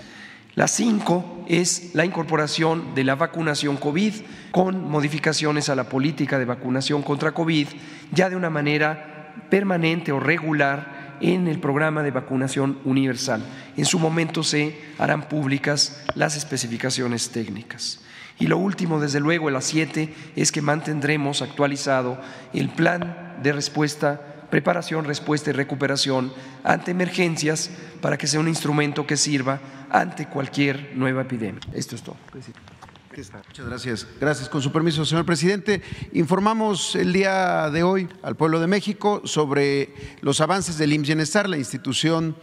La cinco es la incorporación de la vacunación COVID con modificaciones a la política de vacunación contra COVID ya de una manera permanente o regular en el programa de vacunación universal. En su momento se harán públicas las especificaciones técnicas. Y lo último, desde luego, el siete, es que mantendremos actualizado el plan de respuesta, preparación, respuesta y recuperación ante emergencias para que sea un instrumento que sirva ante cualquier nueva epidemia. Esto es todo. Muchas gracias. Gracias. Con su permiso, señor presidente, informamos el día de hoy al pueblo de México sobre los avances del IMSS la institución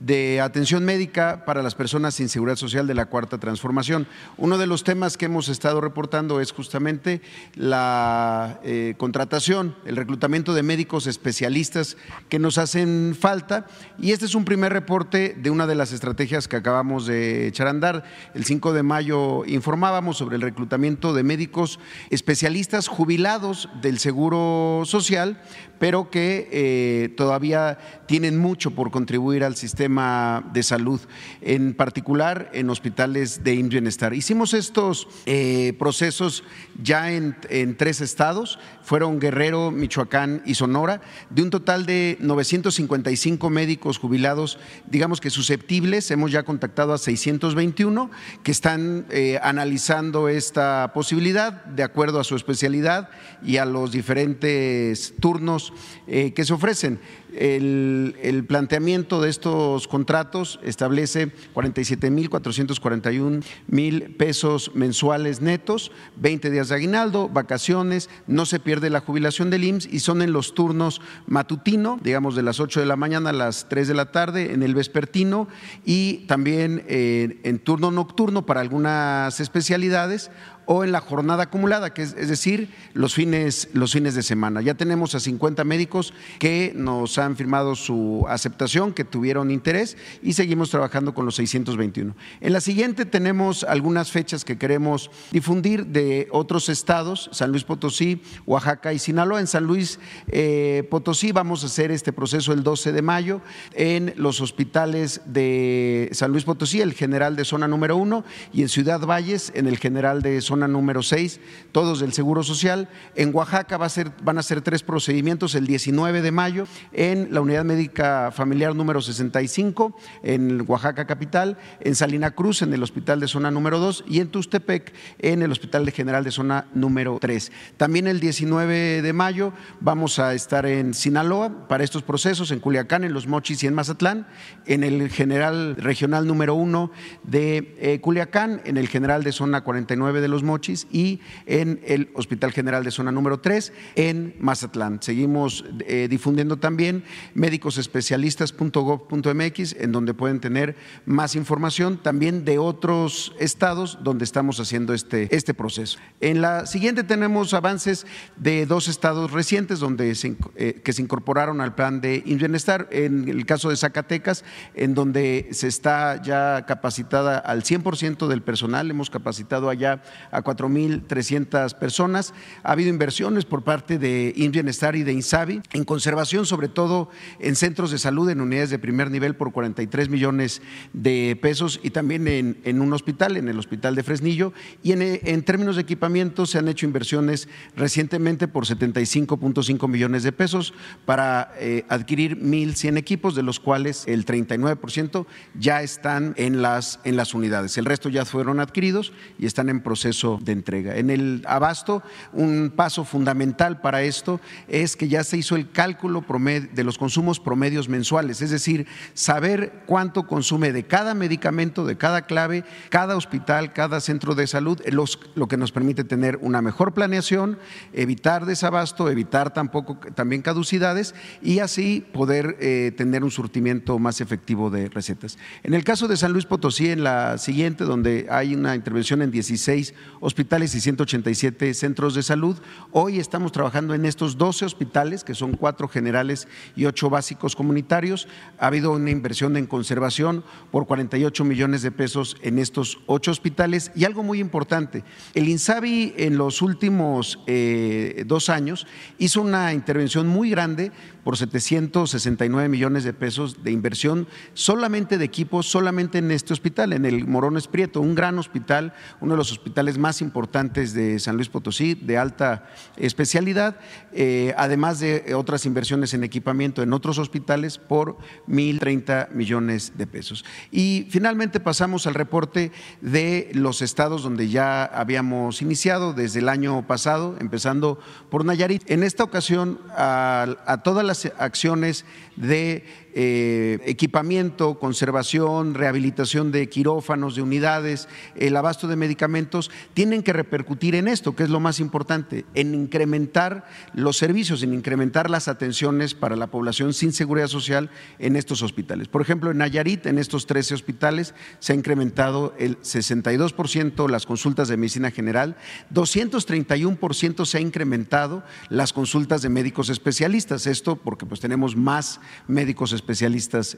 de atención médica para las personas sin seguridad social de la Cuarta Transformación. Uno de los temas que hemos estado reportando es justamente la eh, contratación, el reclutamiento de médicos especialistas que nos hacen falta y este es un primer reporte de una de las estrategias que acabamos de echar a andar. El 5 de mayo informábamos sobre el reclutamiento de médicos especialistas jubilados del Seguro Social, pero que eh, todavía tienen mucho por contribuir al sistema de salud, en particular en hospitales de Bienestar. Hicimos estos eh, procesos ya en, tres estados, fueron Guerrero, Michoacán y Sonora, de un total de 955 médicos jubilados, digamos que susceptibles, hemos ya contactado a 621 que están eh, analizando esta posibilidad de acuerdo a su especialidad y a los diferentes turnos eh, que se ofrecen. El, planteamiento de estos contratos establece 47 mil 441 mil pesos mensuales netos, 20 días de aguinaldo, vacaciones, no se pierde la jubilación del IMSS y son en los turnos matutino, digamos de las 8 de la mañana a las 3 de la tarde, en el vespertino y también eh, en turno nocturno para algunas especialidades o en la jornada acumulada, que es, decir, los fines, los fines de semana. Ya tenemos a 50 médicos que nos han firmado su aceptación, que tuvieron interés y seguimos trabajando con los 621. En la siguiente tenemos algunas fechas que queremos difundir de otros estados, San Luis Potosí, Oaxaca y Sinaloa. En San Luis eh, Potosí vamos a hacer este proceso el 12 de mayo en los hospitales de San Luis Potosí, el general de zona número uno, y en Ciudad Valles, en el general de zona zona número 6, todos del Seguro Social. En Oaxaca van a ser tres procedimientos el 19 de mayo en la Unidad Médica Familiar número 65, en Oaxaca Capital, en Salina Cruz, en el Hospital de Zona número 2 y en Tustepec, en el Hospital General de Zona número 3. También el 19 de mayo vamos a estar en Sinaloa para estos procesos, en Culiacán, en Los Mochis y en Mazatlán, en el General Regional número 1 de eh, Culiacán, en el General de Zona 49 de Los Mochis y en el Hospital General de Zona número 3 en Mazatlán. Seguimos eh, difundiendo también médicosespecialistas.gov.mx en donde pueden tener más información también de otros estados donde estamos haciendo este, este proceso. En la siguiente tenemos avances de dos estados recientes donde se, eh, que se incorporaron al plan de Bienestar, en el caso de Zacatecas, en donde se está ya capacitada al 100% del personal, hemos capacitado allá a 4.300 personas. Ha habido inversiones por parte de Bienestar y de Insabi en conservación, sobre todo en centros de salud, en unidades de primer nivel por 43 millones de pesos y también en, en un hospital, en el Hospital de Fresnillo. Y en, en términos de equipamiento se han hecho inversiones recientemente por 75.5 millones de pesos para eh, adquirir 1.100 equipos, de los cuales el 39% ya están en las, en las unidades. El resto ya fueron adquiridos y están en proceso de entrega. En el abasto, un paso fundamental para esto es que ya se hizo el cálculo de los consumos promedios mensuales, es decir, saber cuánto consume de cada medicamento, de cada clave, cada hospital, cada centro de salud, los, lo que nos permite tener una mejor planeación, evitar desabasto, evitar tampoco también caducidades y así poder eh, tener un surtimiento más efectivo de recetas. En el caso de San Luis Potosí, en la siguiente, donde hay una intervención en 16 hospitales y 187 centros de salud. Hoy estamos trabajando en estos 12 hospitales, que son cuatro generales y ocho básicos comunitarios. Ha habido una inversión en conservación por 48 millones de pesos en estos ocho hospitales. Y algo muy importante, el INSABI en los últimos eh, dos años hizo una intervención muy grande por 769 millones de pesos de inversión solamente de equipos, solamente en este hospital, en el Morones Prieto, un gran hospital, uno de los hospitales más importantes de San Luis Potosí, de alta especialidad, eh, además de otras inversiones en equipamiento en otros hospitales por 1.030 millones de pesos. Y finalmente pasamos al reporte de los estados donde ya habíamos iniciado desde el año pasado, empezando por Nayarit. En esta ocasión, a, a todas las acciones de eh, equipamiento, conservación, rehabilitación de quirófanos, de unidades, el abasto de medicamentos, tienen que repercutir en esto, que es lo más importante, en incrementar los servicios, en incrementar las atenciones para la población sin seguridad social en estos hospitales. Por ejemplo, en Nayarit, en estos 13 hospitales, se ha incrementado el 62% las consultas de medicina general, 231% se ha incrementado las consultas de médicos especialistas. Esto porque pues tenemos más médicos especialistas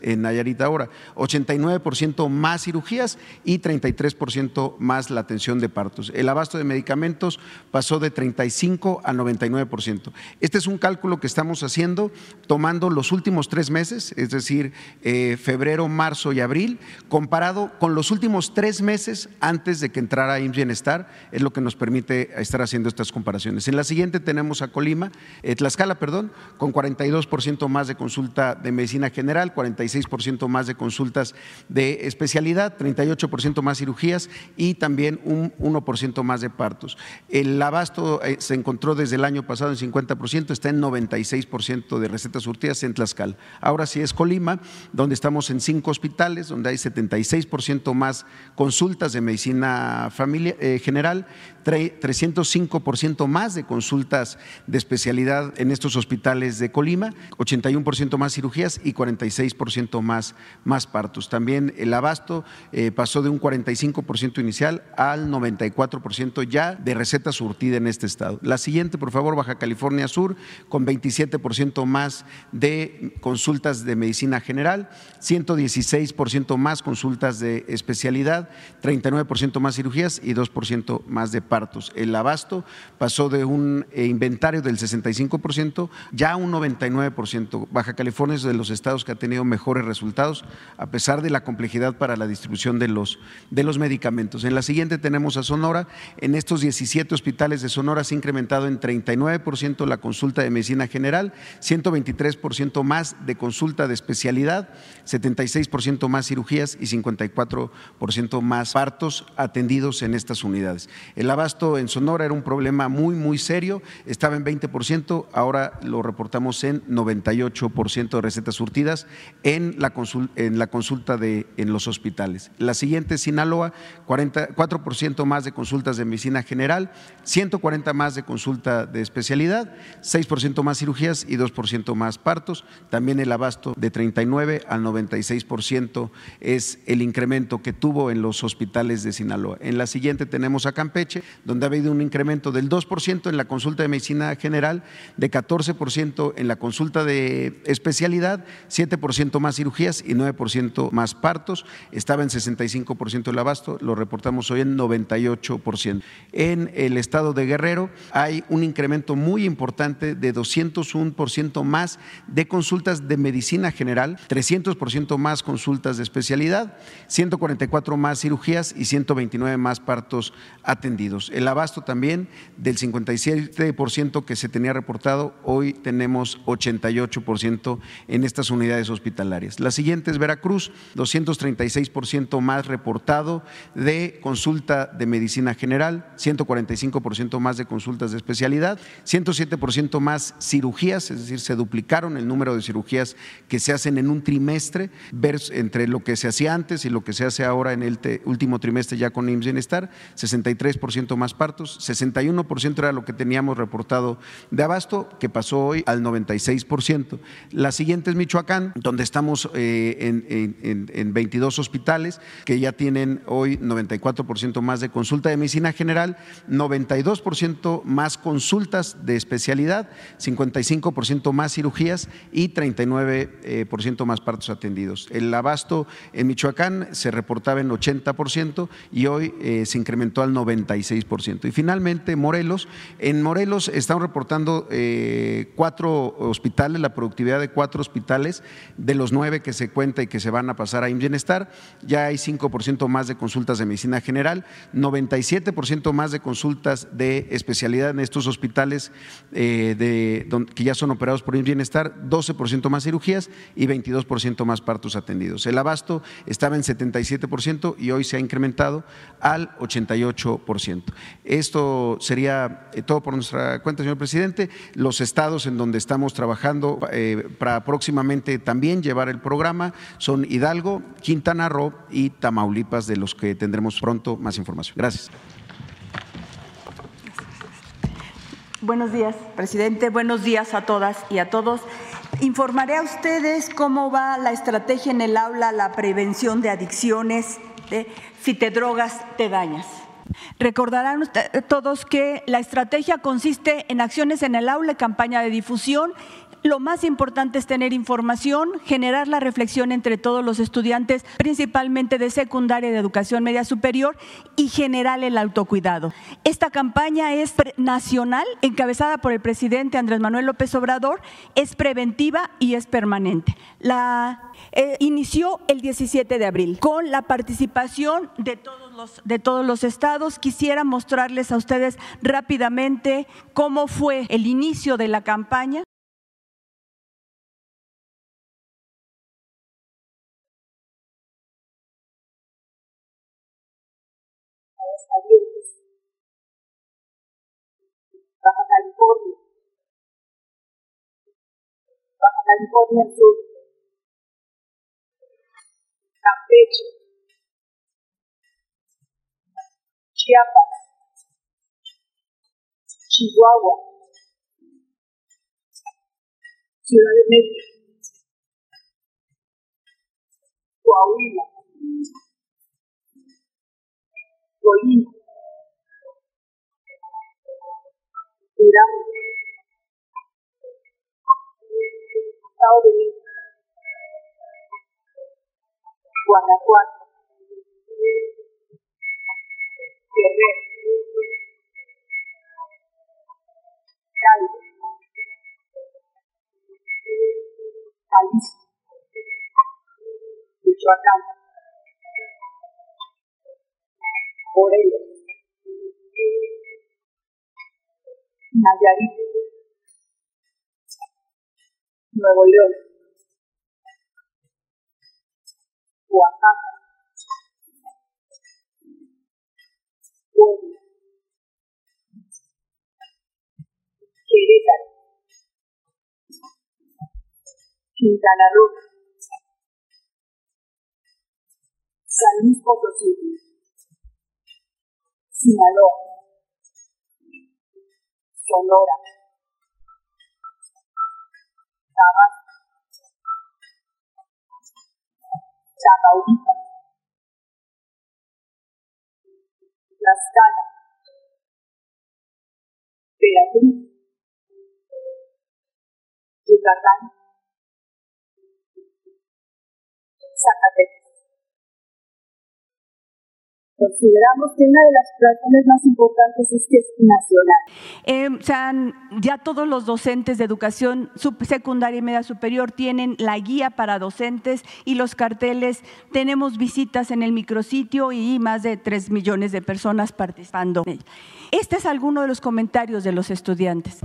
en Nayarit ahora, 89% más cirugías y 33% más la atención de partos. El abasto de medicamentos pasó de 35 a 99%. Este es un cálculo que estamos haciendo tomando los últimos tres meses, es decir, eh, febrero, marzo y abril, comparado con los últimos tres meses antes de que entrara IMSS Bienestar, es lo que nos permite estar haciendo estas comparaciones. En la siguiente tenemos a Colima, eh, Tlaxcala, perdón, con 42% más de consulta de medicina general, 46% más de consultas de especialidad, 38% más cirugías y también un 1% más de partos. El abasto eh, se encontró desde el año pasado en 50%, está en 96% de recetas surtidas en Tlaxcala. Ahora sí es Colima, donde estamos en cinco hospitales, donde hay 76% más consultas de medicina familia, eh, general, 305% más de consultas de especialidad en estos hospitales de Colima, 81% más cirugías y 46% más, más partos. También el abasto eh, pasó de un 45% inicial al 94% ya de receta surtida en este estado. La siguiente, por favor, Baja California Sur, con 27% más de consultas de medicina general, 116% más consultas de especialidad, 39% más cirugías y 2% más de partos. El abasto pasó de un eh, inventario del 65% ya a un 99%. Baja California es de los estados que ha tenido mejores resultados a pesar de la complejidad para la distribución de los, de los medicamentos. En la siguiente tenemos a Sonora. En estos 17 hospitales de Sonora se ha incrementado en 39% la consulta de medicina general, 123% más de consulta de especialidad, 76% más cirugías y 54% más partos atendidos en estas unidades. El abasto en Sonora era un problema muy, muy serio, estaba en 20%, ahora lo reportamos en 98% de recetas en la, consulta de, en los hospitales. La siguiente, Sinaloa, 4% más de consultas de medicina general, 140 más de consulta de especialidad, 6% más cirugías y 2% más partos. También el abasto de 39 al 96% es el incremento que tuvo en los hospitales de Sinaloa. En la siguiente tenemos a Campeche, donde ha habido un incremento del 2% en la consulta de medicina general, de 14% en la consulta de especialidad, 7% más cirugías y 9% más partos. Estaba en 65% el abasto, lo reportamos hoy en 98%. En el estado de Guerrero hay un incremento muy importante de 201% más de consultas de medicina general, 300% más consultas de especialidad, 144 más cirugías y 129 más partos atendidos. El abasto también del 57% que se tenía reportado, hoy tenemos 88% en estas unidades hospitalarias. La siguiente es Veracruz, 236% más reportado de consulta de medicina general, 145% más de consultas de especialidad, 107% más cirugías, es decir, se duplicaron el número de cirugías que se hacen en un trimestre entre lo que se hacía antes y lo que se hace ahora en el último trimestre ya con IMSS Bienestar, 63% más partos, 61% era lo que teníamos reportado de abasto, que pasó hoy al 96%. La siguiente es Michoacán, donde estamos eh, en, en 22 hospitales que ya tienen hoy 94% más de consulta de medicina general, 92% más consultas de especialidad, 55% más cirugías y 39% eh, más partos atendidos. El abasto en Michoacán se reportaba en 80% y hoy eh, se incrementó al 96%. Y finalmente, Morelos. En Morelos estamos reportando cuatro hospitales, la productividad de cuatro hospitales de los nueve que se cuenta y que se van a pasar a Bienestar. Ya hay 5% más de consultas de medicina general, 97% más de consultas de especialidad en estos hospitales de, que ya son operados por Bienestar, 12% más cirugías y 22% más partos atendidos. El abasto estaba en 77% y hoy se ha incrementado al 88%. Esto sería eh, todo por nuestra cuenta, señor presidente. Los estados en donde estamos trabajando eh, para próximamente también llevar el programa son Hidalgo, Quintana Roo y Tamaulipas, de los que tendremos pronto más información. Gracias. Buenos días, presidente. Buenos días a todas y a todos. Informaré a ustedes cómo va la estrategia en el aula, la prevención de adicciones, de si te drogas, te dañas. Recordarán todos que la estrategia consiste en acciones en el aula, campaña de difusión lo más importante es tener información, generar la reflexión entre todos los estudiantes, principalmente de secundaria y de educación media superior, y generar el autocuidado. Esta campaña es nacional, encabezada por el presidente Andrés Manuel López Obrador, es preventiva y es permanente. La eh, inició el 17 de abril con la participación de todos los, de todos los estados. Quisiera mostrarles a ustedes rápidamente cómo fue el inicio de la campaña. Baja California, Baja California Sur, Campeche, Chiapas, Chihuahua, Ciudad de México, Coahuila, Colima, Durango, Estado de México, Guanajuato, Guerrero, Hidalgo, Jalisco, Michoacán, Morelos, Nayarit, Nuevo León, Oaxaca, Puebla, Querétaro, Quintana Sinaloa, Sonora, Tabasco, Tamaulipas, Tlaxcala, Veracruz, Yucatán, Zacatecas. Consideramos que una de las razones más importantes es que es nacional. Eh, o sea, ya todos los docentes de educación secundaria y media superior tienen la guía para docentes y los carteles. Tenemos visitas en el micrositio y más de tres millones de personas participando. Este es alguno de los comentarios de los estudiantes.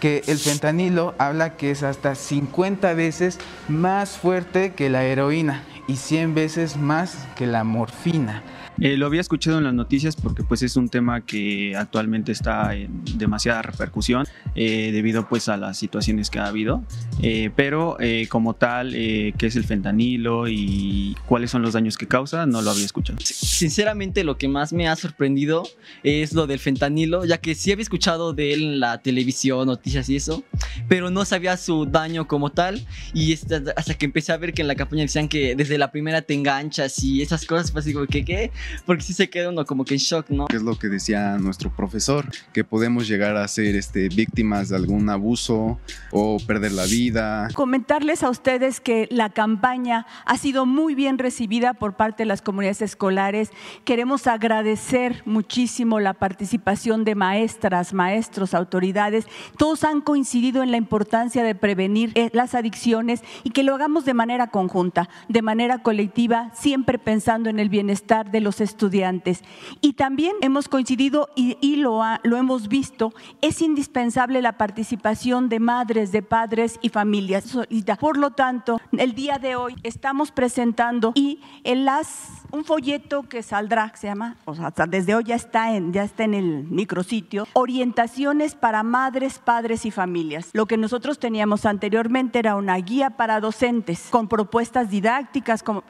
Que el fentanilo habla que es hasta 50 veces más fuerte que la heroína y 100 veces más que la morfina. Eh, lo había escuchado en las noticias porque pues es un tema que actualmente está en demasiada repercusión eh, debido pues a las situaciones que ha habido, eh, pero como tal, qué es el fentanilo y cuáles son los daños que causa, no lo había escuchado. Sinceramente lo que más me ha sorprendido es lo del fentanilo, ya que sí había escuchado de él en la televisión, noticias y eso, pero no sabía su daño como tal y hasta que empecé a ver que en la campaña decían que desde la primera te enganchas y esas cosas, pues digo, ¿qué qué? Porque sí se queda uno como que en shock, ¿no? Es lo que decía nuestro profesor, que podemos llegar a ser este, víctimas de algún abuso o perder la vida. Comentarles a ustedes que la campaña ha sido muy bien recibida por parte de las comunidades escolares. Queremos agradecer muchísimo la participación de maestras, maestros, autoridades. Todos han coincidido en la importancia de prevenir eh, las adicciones y que lo hagamos de manera conjunta, de manera colectiva, siempre pensando en el bienestar de los estudiantes. Y también hemos coincidido y, lo, lo hemos visto, es indispensable la participación de madres, de padres y familias. Por lo tanto, el día de hoy estamos presentando y en las un folleto que saldrá, se llama, o sea, desde hoy ya está en, ya está en el micrositio, orientaciones para madres, padres y familias. Lo que nosotros teníamos anteriormente era una guía para docentes con propuestas didácticas, como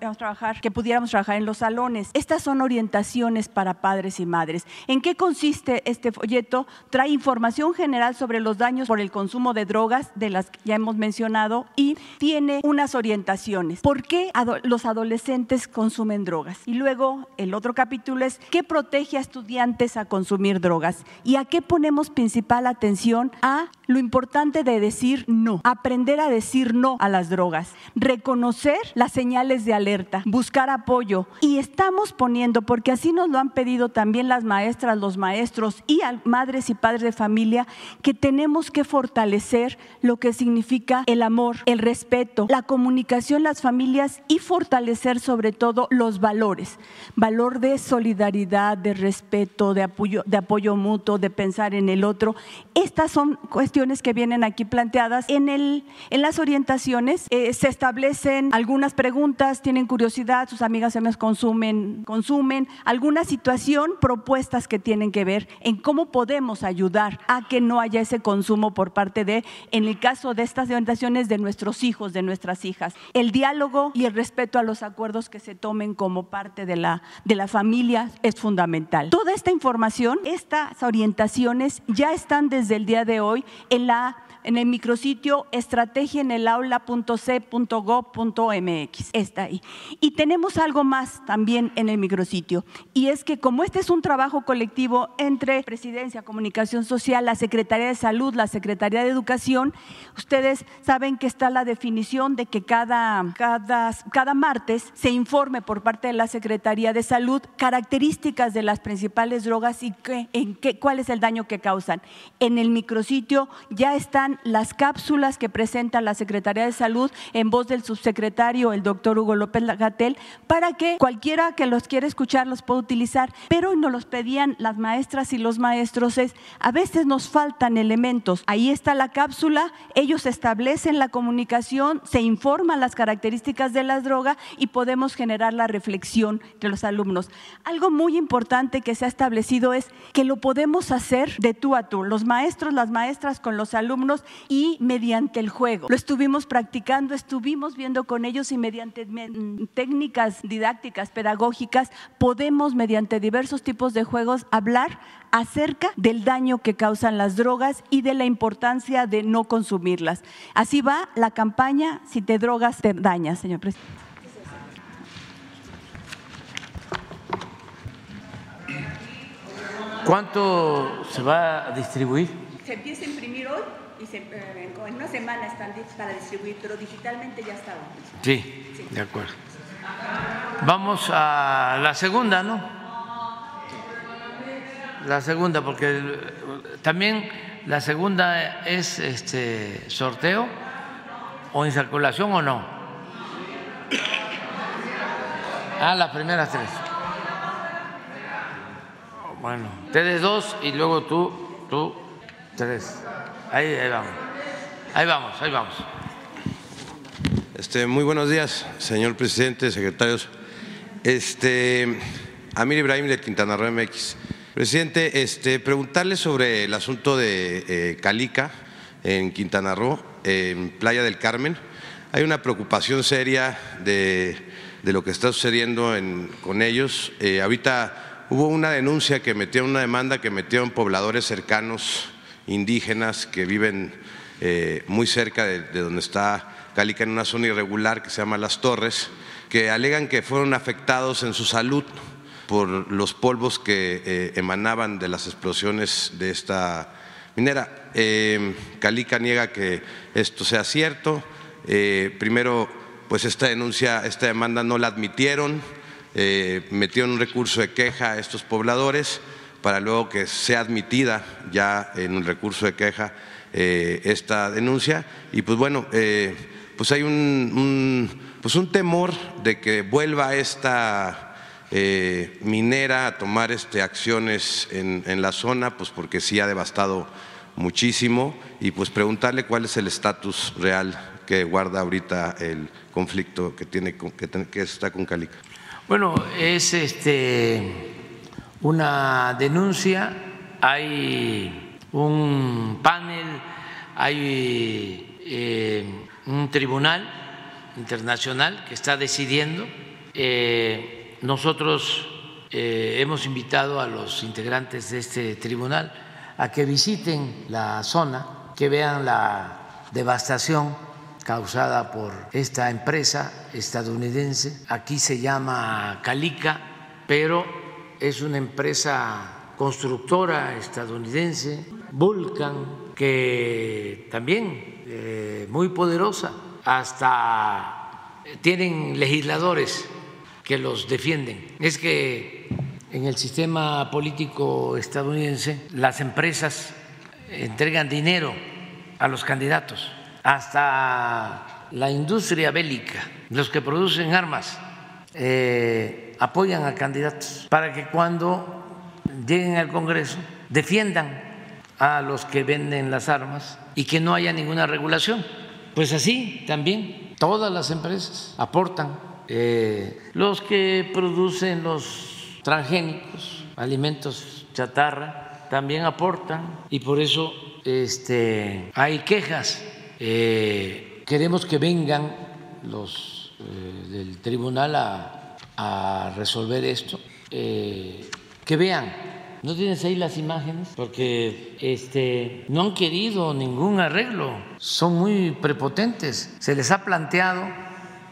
que pudiéramos trabajar en los salones. Estas son orientaciones para padres y madres. ¿En qué consiste este folleto? Trae información general sobre los daños por el consumo de drogas, de las que ya hemos mencionado, y tiene unas orientaciones. ¿Por qué los adolescentes consumen drogas? Y luego el otro capítulo es ¿qué protege a estudiantes a consumir drogas? ¿Y a qué ponemos principal atención? A lo importante de decir no, aprender a decir no a las drogas, reconocer las señales de alerta, buscar apoyo. Y estamos poniendo, porque así nos lo han pedido también las maestras, los maestros y madres y padres de familia, que tenemos que fortalecer lo que significa el amor, el respeto, la comunicación, las familias y fortalecer sobre todo los valores. Valor de solidaridad, de respeto, de apoyo, de apoyo mutuo, de pensar en el otro. Estas son cuestiones que vienen aquí planteadas. En, el, en las orientaciones eh, se establecen algunas preguntas, tienen curiosidad, sus amigas se consumen, consumen, alguna situación, propuestas que tienen que ver en cómo podemos ayudar a que no haya ese consumo por parte de, en el caso de estas orientaciones, de nuestros hijos, de nuestras hijas. El diálogo y el respeto a los acuerdos que se tomen como parte de la, de la familia es fundamental. Toda esta información, estas orientaciones ya están desde el día de hoy en la en el micrositio estrategia en el aula.c.gov.mx. Está ahí. Y tenemos algo más también en el micrositio. Y es que como este es un trabajo colectivo entre Presidencia, Comunicación Social, la Secretaría de Salud, la Secretaría de Educación, ustedes saben que está la definición de que cada, cada, cada martes se informe por parte de la Secretaría de Salud características de las principales drogas y qué, en qué, cuál es el daño que causan. En el micrositio ya están las cápsulas que presenta la Secretaría de Salud en voz del subsecretario, el doctor Hugo López Lagatel, para que cualquiera que los quiera escuchar los pueda utilizar. Pero nos los pedían las maestras y los maestros, es a veces nos faltan elementos. Ahí está la cápsula, ellos establecen la comunicación, se informan las características de las drogas y podemos generar la reflexión de los alumnos. Algo muy importante que se ha establecido es que lo podemos hacer de tú a tú, los maestros, las maestras con los alumnos y mediante el juego. Lo estuvimos practicando, estuvimos viendo con ellos y mediante técnicas didácticas, pedagógicas, podemos mediante diversos tipos de juegos hablar acerca del daño que causan las drogas y de la importancia de no consumirlas. Así va la campaña Si te drogas, te dañas, señor presidente. ¿Cuánto se va a distribuir? Se empieza a imprimir hoy en una semana están para distribuir, pero digitalmente ya. Sí, sí, de acuerdo. Vamos a la segunda, ¿no? La segunda, porque también la segunda es este sorteo o en circulación o no. Ah, las primeras tres. Bueno, ustedes dos y luego tú, tú, tres. Ahí, vamos. Ahí vamos, ahí vamos. Este, muy buenos días, señor presidente, secretarios. Este, Amir Ibrahim de Quintana Roo MX. Presidente, este, preguntarle sobre el asunto de eh, Calica en Quintana Roo, en Playa del Carmen. Hay una preocupación seria de, lo que está sucediendo con ellos. Eh, ahorita hubo una denuncia que metió, una demanda que metió en pobladores cercanos indígenas que viven eh, muy cerca de, donde está Calica, en una zona irregular que se llama Las Torres, que alegan que fueron afectados en su salud por los polvos que eh, emanaban de las explosiones de esta minera. Eh, Calica niega que esto sea cierto. primero, pues esta denuncia, esta demanda no la admitieron, metieron un recurso de queja a estos pobladores para luego que sea admitida ya en un recurso de queja eh, esta denuncia. Y pues bueno, eh, pues hay un, pues un temor de que vuelva esta eh, minera a tomar este, acciones en, en, la zona, pues porque sí ha devastado muchísimo y pues preguntarle cuál es el estatus real que guarda ahorita el conflicto que, tiene, que, que está con Calica. Bueno, es este una denuncia, hay un panel, hay eh, un tribunal internacional que está decidiendo. Eh, nosotros eh, hemos invitado a los integrantes de este tribunal a que visiten la zona, que vean la devastación causada por esta empresa estadounidense. Aquí se llama Calica, pero es una empresa constructora estadounidense, Vulcan, que también eh, muy poderosa, hasta tienen legisladores que los defienden. Es que en el sistema político estadounidense las empresas entregan dinero a los candidatos, hasta la industria bélica, los que producen armas, eh, apoyan a candidatos para que cuando lleguen al Congreso defiendan a los que venden las armas y que no haya ninguna regulación. Pues así también todas las empresas aportan, eh, los que producen los transgénicos, alimentos chatarra, también aportan y por eso este, hay quejas. Eh, queremos que vengan los eh, del tribunal a, a resolver esto, que vean ¿No tienes ahí las imágenes? Porque este, no han querido ningún arreglo, son muy prepotentes. Se les ha planteado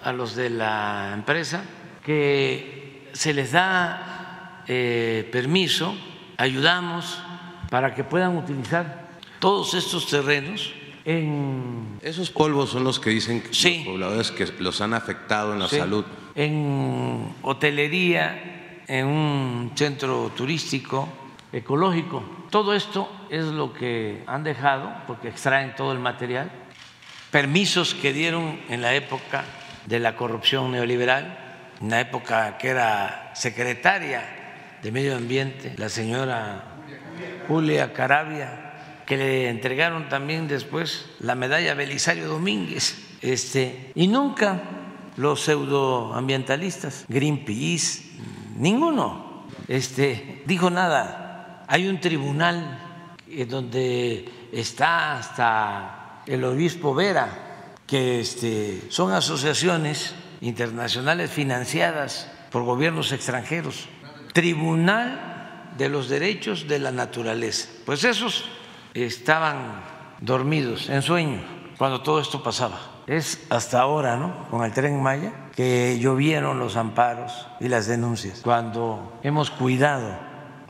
a los de la empresa que se les da eh, permiso, ayudamos para que puedan utilizar todos estos terrenos en... Esos polvos son los que dicen que los pobladores que los han afectado en la salud. En hotelería, en un centro turístico ecológico. Todo esto es lo que han dejado, porque extraen todo el material, permisos que dieron en la época de la corrupción neoliberal, en la época que era secretaria de Medio Ambiente, la señora Julia Carabia, que le entregaron también después la medalla Belisario Domínguez, este, y nunca los pseudoambientalistas, Greenpeace, ninguno este, dijo nada. Hay un tribunal donde está hasta el obispo Vera, que este, son asociaciones internacionales financiadas por gobiernos extranjeros. Tribunal de los Derechos de la Naturaleza. Pues esos estaban dormidos, en sueño, cuando todo esto pasaba. Es hasta ahora, ¿no? Con el tren Maya, que llovieron los amparos y las denuncias, cuando hemos cuidado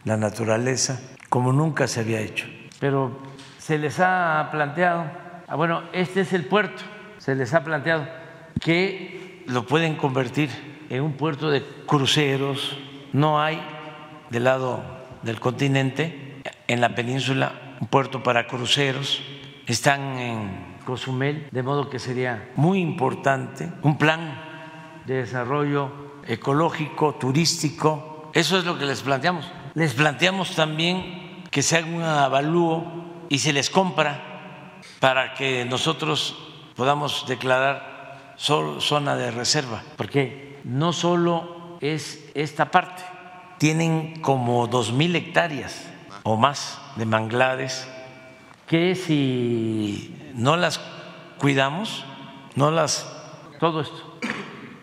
la naturaleza como nunca se había hecho. Pero se les ha planteado, ah, bueno, este es el puerto, se les ha planteado que lo pueden convertir en un puerto de cruceros, no hay del lado del continente, en la península, un puerto para cruceros, están en Cozumel, de modo que sería muy importante un plan de desarrollo ecológico, turístico. Eso es lo que les planteamos. Les planteamos también que se haga un avalúo y se les compra para que nosotros podamos declarar zona de reserva, porque no solo es esta parte, tienen como dos mil hectáreas o más de manglares que si no las cuidamos, no las todo esto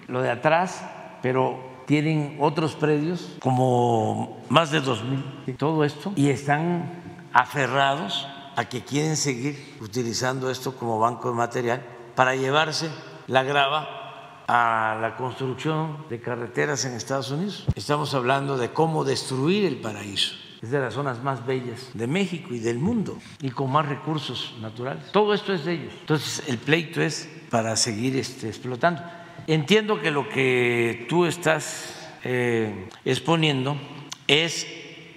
lo de atrás, pero tienen otros predios, como más de dos mil, todo esto, y están aferrados a que quieren seguir utilizando esto como banco de material para llevarse la grava a la construcción de carreteras en Estados Unidos. Estamos hablando de cómo destruir el paraíso. Es de las zonas más bellas de México y del mundo y con más recursos naturales. Todo esto es de ellos. Entonces el pleito es para seguir este, explotando. Entiendo que lo que tú estás eh, exponiendo es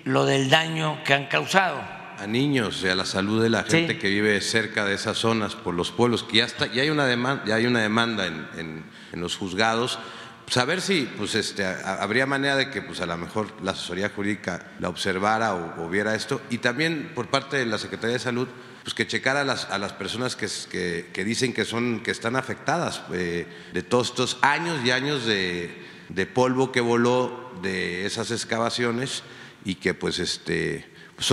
lo del daño que han causado. A niños y a la salud de la gente que vive cerca de esas zonas por los pueblos, que ya, está, ya hay una demanda, ya hay una demanda en, los juzgados. Saber si pues este, habría manera de que pues, a lo mejor la asesoría jurídica la observara o viera esto. Y también por parte de la Secretaría de Salud pues que checar a las, a las personas que, que, dicen que, son, que están afectadas eh, de todos estos años y años de, de polvo que voló de esas excavaciones y que pues este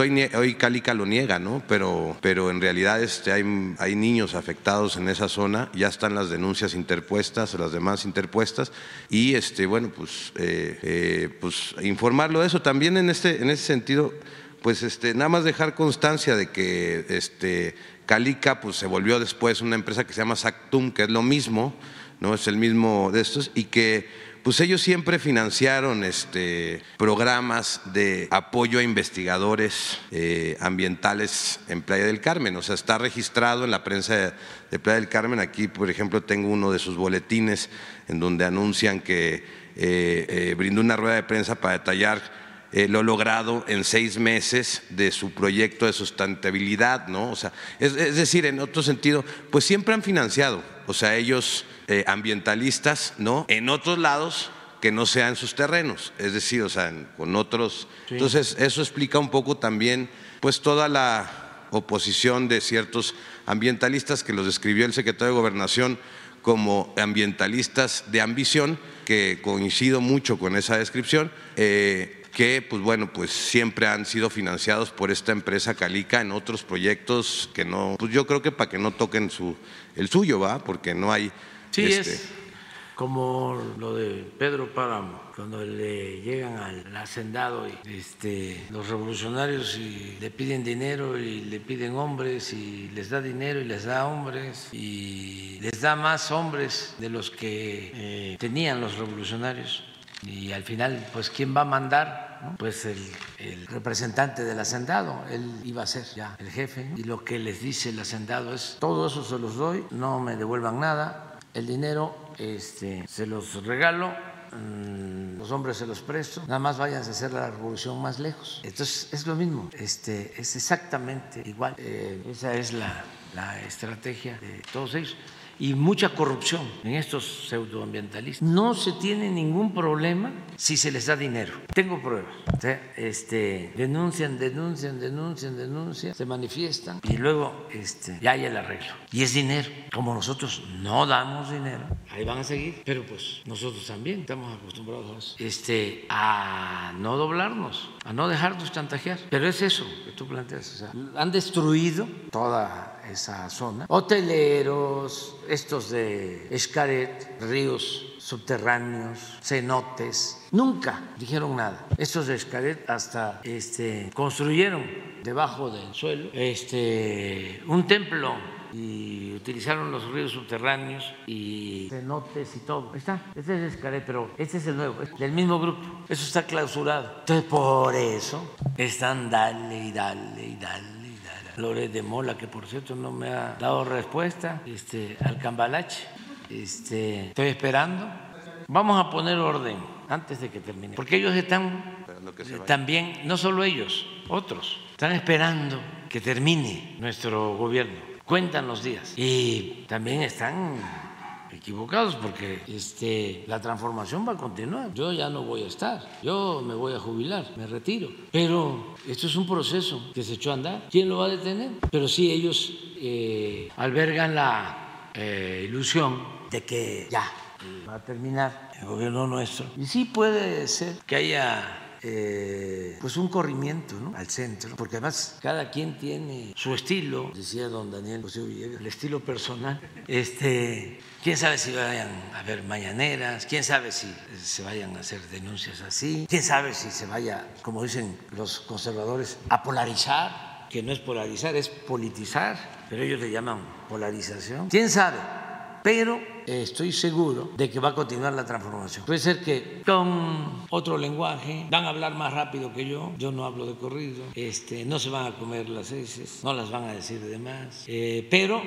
nie- hoy Calica lo niega, ¿no? Pero, pero en realidad este, hay, hay niños afectados en esa zona, ya están las denuncias interpuestas, las demás interpuestas, y este, bueno, pues, eh, eh, pues informarlo de eso. También en, este, en ese sentido, pues este, nada más dejar constancia de que este, Calica pues, se volvió después una empresa que se llama Sactum, que es lo mismo, ¿no? Es el mismo de estos, y que pues ellos siempre financiaron este, programas de apoyo a investigadores eh, ambientales en Playa del Carmen. O sea, está registrado en la prensa de, Playa del Carmen. Aquí, por ejemplo, tengo uno de sus boletines en donde anuncian que eh, eh, brindó una rueda de prensa para detallar eh, lo logrado en seis meses de su proyecto de sustentabilidad, ¿no? O sea, es, es decir, en otro sentido, pues siempre han financiado, o sea, ellos eh, ambientalistas, ¿no? En otros lados que no sean sus terrenos, es decir, o sea, con otros. Sí. Entonces, eso explica un poco también, pues, toda la oposición de ciertos ambientalistas que los describió el secretario de Gobernación como ambientalistas de ambición, que coincido mucho con esa descripción, eh, que pues bueno, pues siempre han sido financiados por esta empresa Calica en otros proyectos que no, pues yo creo que para que no toquen su, el suyo, ¿va? Porque no hay... Sí, este, es como lo de Pedro Páramo, cuando le llegan al hacendado y este, los revolucionarios y le piden dinero y le piden hombres y les da dinero y les da hombres y les da más hombres de los que eh, tenían los revolucionarios. Y al final, pues, ¿quién va a mandar? no? Pues el, el representante del hacendado, él iba a ser ya el jefe. Y lo que les dice el hacendado es, todo eso se los doy, no me devuelvan nada, el dinero este, se los regalo, mm, los hombres se los presto, nada más váyanse a hacer la revolución más lejos. Entonces es lo mismo, este, es exactamente igual. Eh, esa es la, la estrategia de todos ellos. Y mucha corrupción en estos pseudoambientalistas. No se tiene ningún problema si se les da dinero. Tengo pruebas. O sea, este, denuncian, denuncian, denuncian, denuncian, se manifiestan y luego este, ya hay el arreglo. Y es dinero. Como nosotros no damos dinero, ahí van a seguir. Pero pues nosotros también estamos acostumbrados. Este, a no doblarnos, a no dejarnos chantajear. Pero es eso que tú planteas. O sea, han destruido toda esa zona. Hoteleros, estos de Escaret, ríos subterráneos, cenotes, nunca dijeron nada. Estos de Escaret hasta este, construyeron debajo del suelo este, un templo y utilizaron los ríos subterráneos y cenotes y todo. Está, este es Escaret, pero este es el nuevo, es del mismo grupo. Eso está clausurado. Entonces, por eso están dale y dale y dale. Loret de Mola, que por cierto no me ha dado respuesta, este, al Cambalache. Este, estoy esperando. Vamos a poner orden antes de que termine, porque ellos están que se también, no solo ellos, otros, están esperando que termine nuestro gobierno. Cuentan los días y también están equivocados porque este, la transformación va a continuar. Yo ya no voy a estar, yo me voy a jubilar, me retiro. Pero esto es un proceso que se echó a andar. ¿Quién lo va a detener? Pero sí ellos eh, albergan la eh, ilusión de que ya va a terminar el gobierno nuestro. Y sí puede ser que haya eh, pues un corrimiento al centro, porque además cada quien tiene su estilo, decía don Daniel José Villegas, el estilo personal. Este, quién sabe si vayan a haber mañaneras, quién sabe si se vayan a hacer denuncias así, quién sabe si se vaya, como dicen los conservadores, a polarizar, que no es polarizar, es politizar, pero ellos le llaman polarización. ¿Quién sabe? pero eh, estoy seguro de que va a continuar la transformación. Puede ser que con otro lenguaje van a hablar más rápido que yo, yo no hablo de corrido, este, no se van a comer las heces, no las van a decir de más, eh, pero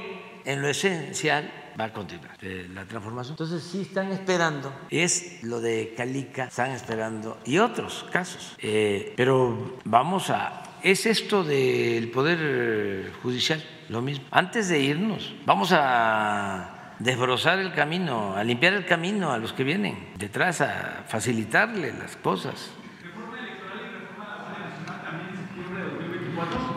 en lo esencial va a continuar eh, la transformación. Entonces sí están esperando, es lo de Calica, están esperando, y otros casos, Eh, pero vamos a... Es esto del Poder eh, Judicial, lo mismo. Antes de irnos, vamos a desbrozar el camino, a limpiar el camino a los que vienen detrás, a facilitarle las cosas.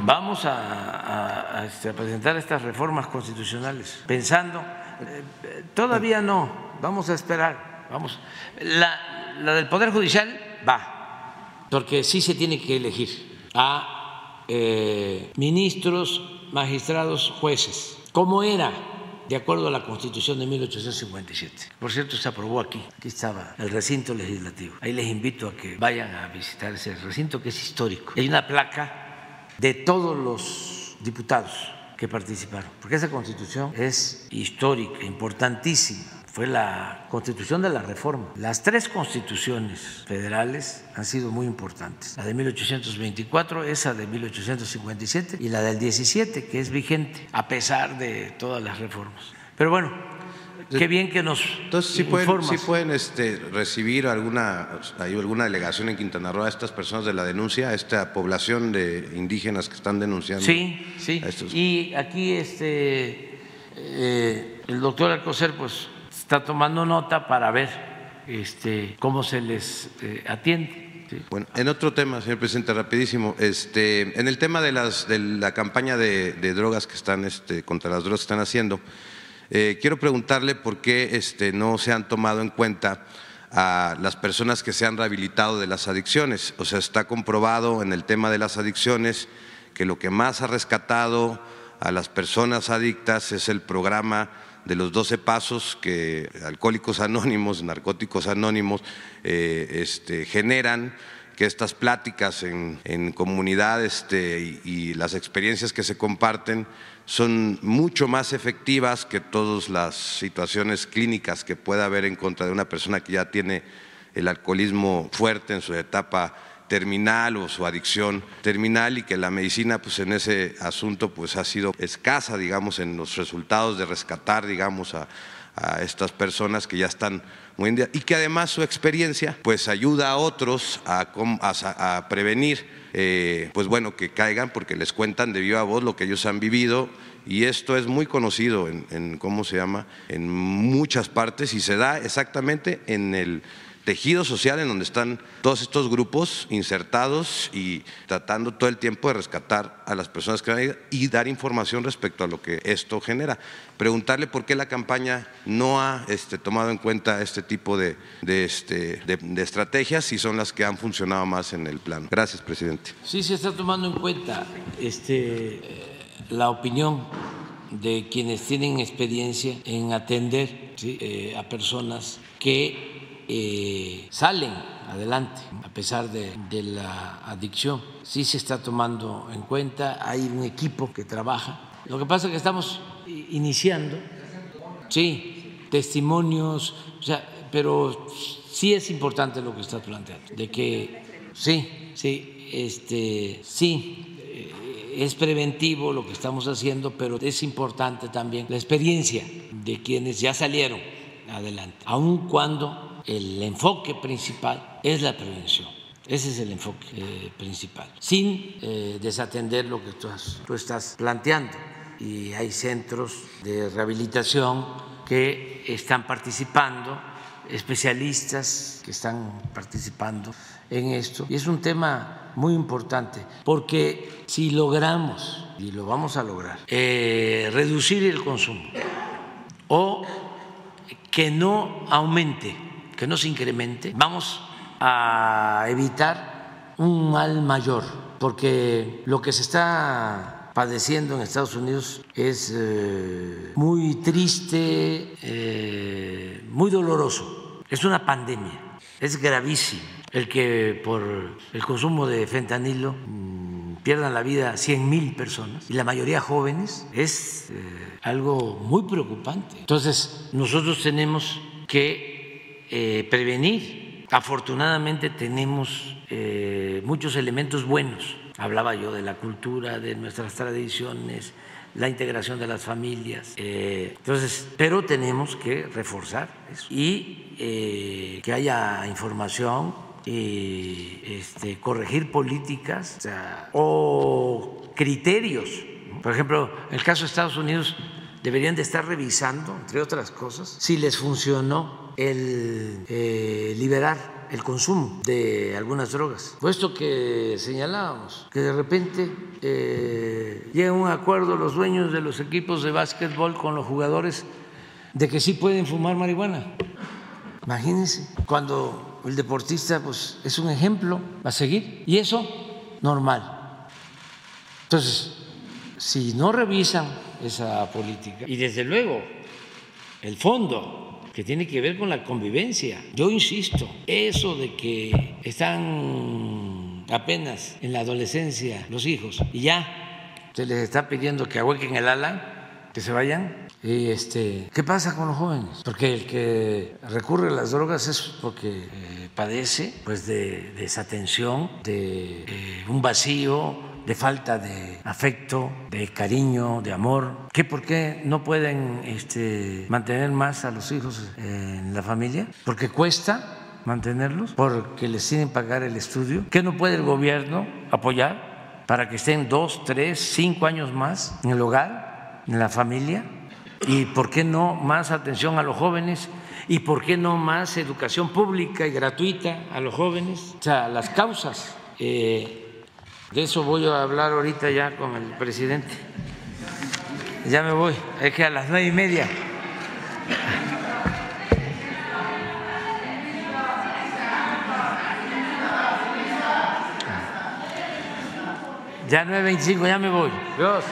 Vamos a, a- a, este, presentar estas reformas constitucionales pensando, eh, eh, todavía no, vamos a esperar, vamos. La, del Poder Judicial va, porque sí se tiene que elegir a eh, ministros, magistrados, jueces, como era de acuerdo a la Constitución de 1857. Por cierto, se aprobó aquí, aquí estaba el recinto legislativo. Ahí les invito a que vayan a visitar ese recinto que es histórico. Hay una placa de todos los diputados que participaron, porque esa constitución es histórica, importantísima. Fue la constitución de la reforma. Las tres constituciones federales han sido muy importantes. La de 1824, esa de 1857 y la del 17, que es vigente, a pesar de todas las reformas. Pero bueno, qué bien que nos Entonces, ¿sí pueden, informas. sí pueden este, recibir alguna, hay alguna delegación en Quintana Roo a estas personas de la denuncia, a esta población de indígenas que están denunciando? Sí, sí. a estos- Y aquí este, eh, el doctor Alcocer pues, está tomando nota para ver este, cómo se les eh, atiende. Bueno, en otro tema, señor presidente, rapidísimo, este, en el tema de, las, de la campaña de, de drogas que están, este, contra las drogas que están haciendo, eh, quiero preguntarle por qué este, no se han tomado en cuenta a las personas que se han rehabilitado de las adicciones. O sea, está comprobado en el tema de las adicciones que lo que más ha rescatado a las personas adictas es el programa de los 12 pasos que Alcohólicos Anónimos, Narcóticos Anónimos eh, este, generan que estas pláticas en, en comunidad este, y, y las experiencias que se comparten son mucho más efectivas que todas las situaciones clínicas que pueda haber en contra de una persona que ya tiene el alcoholismo fuerte en su etapa terminal o su adicción terminal y que la medicina pues en ese asunto pues ha sido escasa digamos en los resultados de rescatar digamos a, estas personas que ya están muy en día y que además su experiencia pues ayuda a otros a, prevenir eh, pues bueno que caigan porque les cuentan de viva voz lo que ellos han vivido y esto es muy conocido en cómo se llama en muchas partes y se da exactamente en el tejido social en donde están todos estos grupos insertados y tratando todo el tiempo de rescatar a las personas que van a ir y dar información respecto a lo que esto genera. Preguntarle por qué la campaña no ha este, tomado en cuenta este tipo de, de, este, de, estrategias y son las que han funcionado más en el plano. Gracias, presidente. Sí se está tomando en cuenta este, la opinión de quienes tienen experiencia en atender eh, a personas que eh, salen adelante a pesar de, la adicción. Sí se está tomando en cuenta, hay un equipo que trabaja. Lo que pasa es que estamos iniciando, sí, testimonios, pero sí es importante lo que estás planteando, de que sí, sí, este, sí, eh, es preventivo lo que estamos haciendo, pero es importante también la experiencia de quienes ya salieron adelante, aun cuando el enfoque principal es la prevención. Ese es el enfoque eh, principal, sin eh, desatender lo que tú, estás planteando. Y hay centros de rehabilitación que están participando, especialistas que están participando en esto. Y es un tema muy importante, porque si logramos, y lo vamos a lograr, eh, reducir el consumo o que no aumente, que no se incremente, vamos a evitar un mal mayor, porque lo que se está padeciendo en Estados Unidos es eh, muy triste, eh, muy doloroso. Es una pandemia, es gravísimo el que por el consumo de fentanilo mm, pierdan la vida 100 mil personas y la mayoría jóvenes es eh, algo muy preocupante. Entonces nosotros tenemos que eh, prevenir. Afortunadamente tenemos eh, muchos elementos buenos. Hablaba yo de la cultura, de nuestras tradiciones, la integración de las familias. eh, entonces, pero tenemos que reforzar eso y que haya información y este, corregir políticas o, o criterios. Por ejemplo, en el caso de Estados Unidos deberían de estar revisando, entre otras cosas, si les funcionó el eh, liberar el consumo de algunas drogas. Puesto que señalábamos que de repente eh, llegan a un acuerdo los dueños de los equipos de básquetbol con los jugadores de que sí pueden fumar marihuana. Imagínense, cuando el deportista pues es un ejemplo a seguir y eso normal. Entonces, si no revisan esa política y desde luego el fondo que tiene que ver con la convivencia, yo insisto, eso de que están apenas en la adolescencia los hijos y ya se les está pidiendo que ahuequen el ala, que se vayan, y este, ¿qué pasa con los jóvenes? Porque el que recurre a las drogas es porque eh, padece pues de, desatención, de eh, un vacío, de falta de afecto, de cariño, de amor. ¿Qué por qué no pueden este, mantener más a los hijos en la familia? Porque cuesta mantenerlos, porque les tienen que pagar el estudio. ¿Qué no puede el gobierno apoyar para que estén dos, tres, cinco años más en el hogar, en la familia? ¿Y por qué no más atención a los jóvenes? ¿Y por qué no más educación pública y gratuita a los jóvenes? O sea, las causas. Eh, de eso voy a hablar ahorita ya con el presidente. Ya me voy. Es que a las nueve y media. Ya nueve veinticinco, ya me voy. Dios.